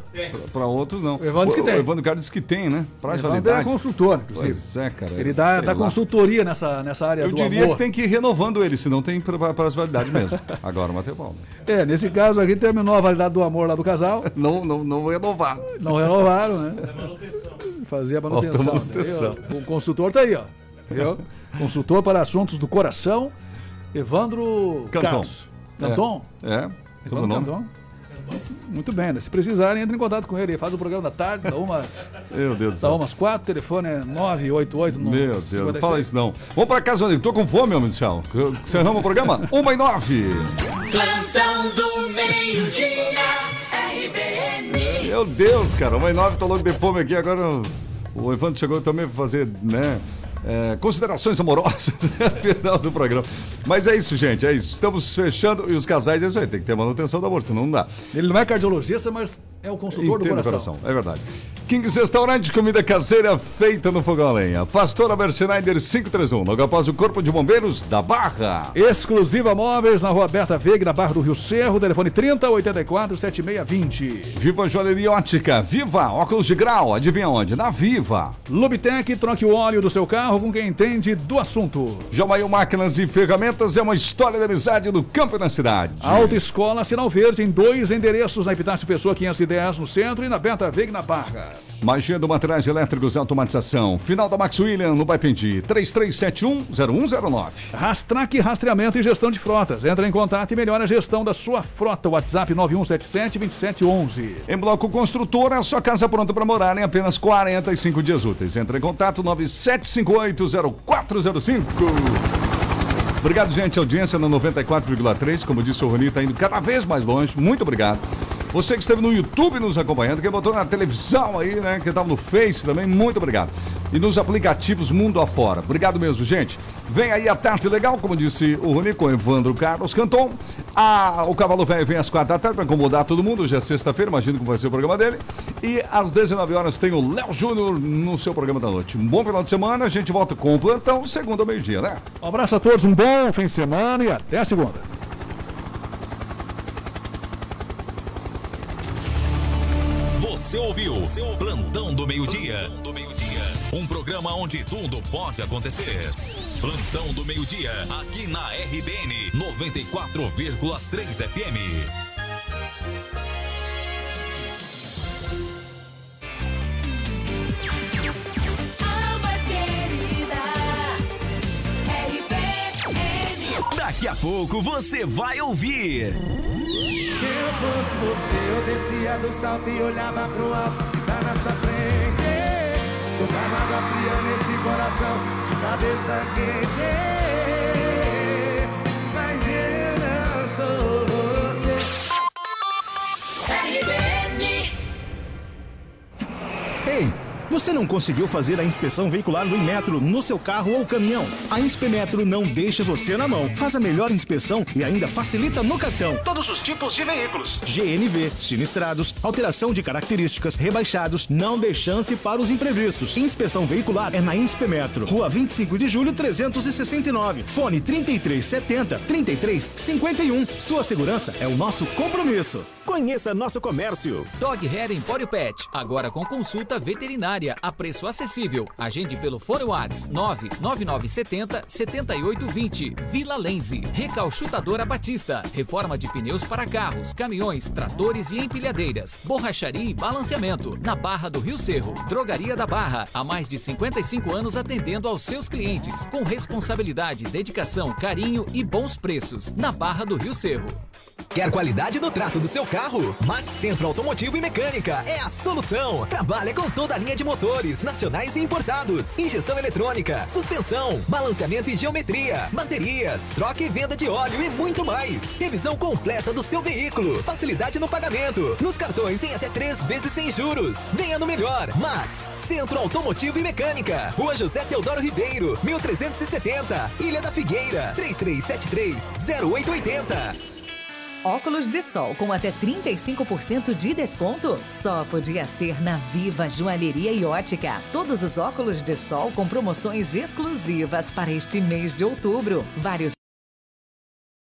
Para outros, não. O Evandro diz que tem. O Evandro Carlos diz que tem, né? De Evandro é consultor, inclusive. Pois é, cara. Ele dá, dá consultoria nessa, nessa área Eu do diria amor. que tem que ir renovando ele, senão tem pra- prazo de validade mesmo. <laughs> Agora, Matheus Paulo. É, nesse caso aqui terminou a validade do amor lá do casal. <laughs> Não, não, não renovaram. Não renovaram, né? Fazia manutenção. Falta manutenção. entendeu? O consultor tá aí, ó. Entendeu? Consultor para assuntos do coração, Evandro Canton. Carlos. Canton? É, é Evandro. Canton. Muito bem, né? Se precisarem, entre em contato com ele. Faz o programa da tarde, dá umas, Meu Deus do dá céu. umas quatro, telefone é 988 Meu Deus, não fala isso não. Vamos pra casa, Rodrigo. Tô com fome, homem do céu. Encerramos o programa? <laughs> Uma e nove. Plantão do meio-dia, RBN. Meu Deus, cara. Uma e nove, tô louco de fome aqui. Agora o Evandro chegou também pra fazer, né? É, considerações amorosas <laughs> no final do programa. Mas é isso, gente, é isso. Estamos fechando e os casais, é isso aí, tem que ter manutenção do amor, senão não dá. Ele não é cardiologista, mas é o consultor do Entendo o coração. É verdade. Kings Restaurante, comida caseira feita no fogão a lenha. Pastora Berschneider 531, logo após o Corpo de Bombeiros da Barra. Exclusiva Móveis na Rua Berta Veiga, na Barra do Rio Cerro, telefone 30 84 7620. Viva Joalheria Ótica, Viva Óculos de Grau, adivinha onde? Na Viva. Lubitec, troque o óleo do seu carro com quem entende do assunto. Jamail Máquinas e Ferramentas é uma história de amizade no campo e na cidade. Autoescola Sinal Verde em dois endereços, na Epitácio Pessoa 510 no centro e na Berta Veiga na Barra. Magia do Materiais Elétricos e Automatização. Final da Max William no Baipendi. 33710109. Rastrac Rastreamento e Gestão de Frotas. Entra em contato e melhora a gestão da sua frota. WhatsApp 9177-2711. Em Bloco Construtora, sua casa pronta para morar em apenas 45 dias úteis. Entre em contato 97580405. Obrigado, gente. Audiência na 94,3. Como disse o Rony, está indo cada vez mais longe. Muito obrigado. Você que esteve no YouTube nos acompanhando, que botou na televisão aí, né? Que estava no Face também, muito obrigado. E nos aplicativos mundo afora. Obrigado mesmo, gente. Vem aí a tarde legal, como disse o Rony, com Evandro Carlos Canton. O Cavalo Velho vem às quatro da tarde para incomodar todo mundo. Hoje é sexta-feira, imagino como vai ser o programa dele. E às 19 horas tem o Léo Júnior no seu programa da noite. Um bom final de semana, a gente volta com o plantão, segunda ao meio-dia, né? Um abraço a todos, um bom fim de semana e até a segunda. Você ouviu Plantão do Meio-Dia. Um programa onde tudo pode acontecer. Plantão do Meio-Dia, aqui na RBN 94,3 FM. Daqui a pouco você vai ouvir. Se eu fosse você, eu descia do salto e olhava pro alto que tá na sua frente. Jogava água fria nesse coração pareça querer, você não conseguiu fazer a inspeção veicular do Inmetro no seu carro ou caminhão? A Inspemetro não deixa você na mão. Faz a melhor inspeção e ainda facilita no cartão. Todos os tipos de veículos. GNV, sinistrados, alteração de características, rebaixados, não dê chance para os imprevistos. Inspeção veicular é na Inspemetro. Rua 25 de julho 369. Fone 3370 3351. Sua segurança é o nosso compromisso. Conheça nosso comércio. Dog Hair Empório Pet, agora com consulta veterinária a preço acessível. Agende pelo Fone Whats 99970 7820. Vila Lenze. Recalchutadora Batista. Reforma de pneus para carros, caminhões, tratores e empilhadeiras. Borracharia e balanceamento. Na Barra do Rio Cerro. Drogaria da Barra. Há mais de 55 anos atendendo aos seus clientes. Com responsabilidade, dedicação, carinho e bons preços. Na Barra do Rio Cerro. Quer qualidade no trato do seu carro? Max Centro Automotivo e Mecânica é a solução. Trabalha com toda a linha de motores, nacionais e importados, injeção eletrônica, suspensão, balanceamento e geometria, baterias, troca e venda de óleo e muito mais. Revisão completa do seu veículo, facilidade no pagamento, nos cartões em até três vezes sem juros. Venha no melhor, Max Centro Automotivo e Mecânica, Rua José Teodoro Ribeiro, 1370, Ilha da Figueira, 3373 0880. Óculos de sol com até 35% de desconto? Só podia ser na Viva Joalheria e Ótica. Todos os óculos de sol com promoções exclusivas para este mês de outubro. Vários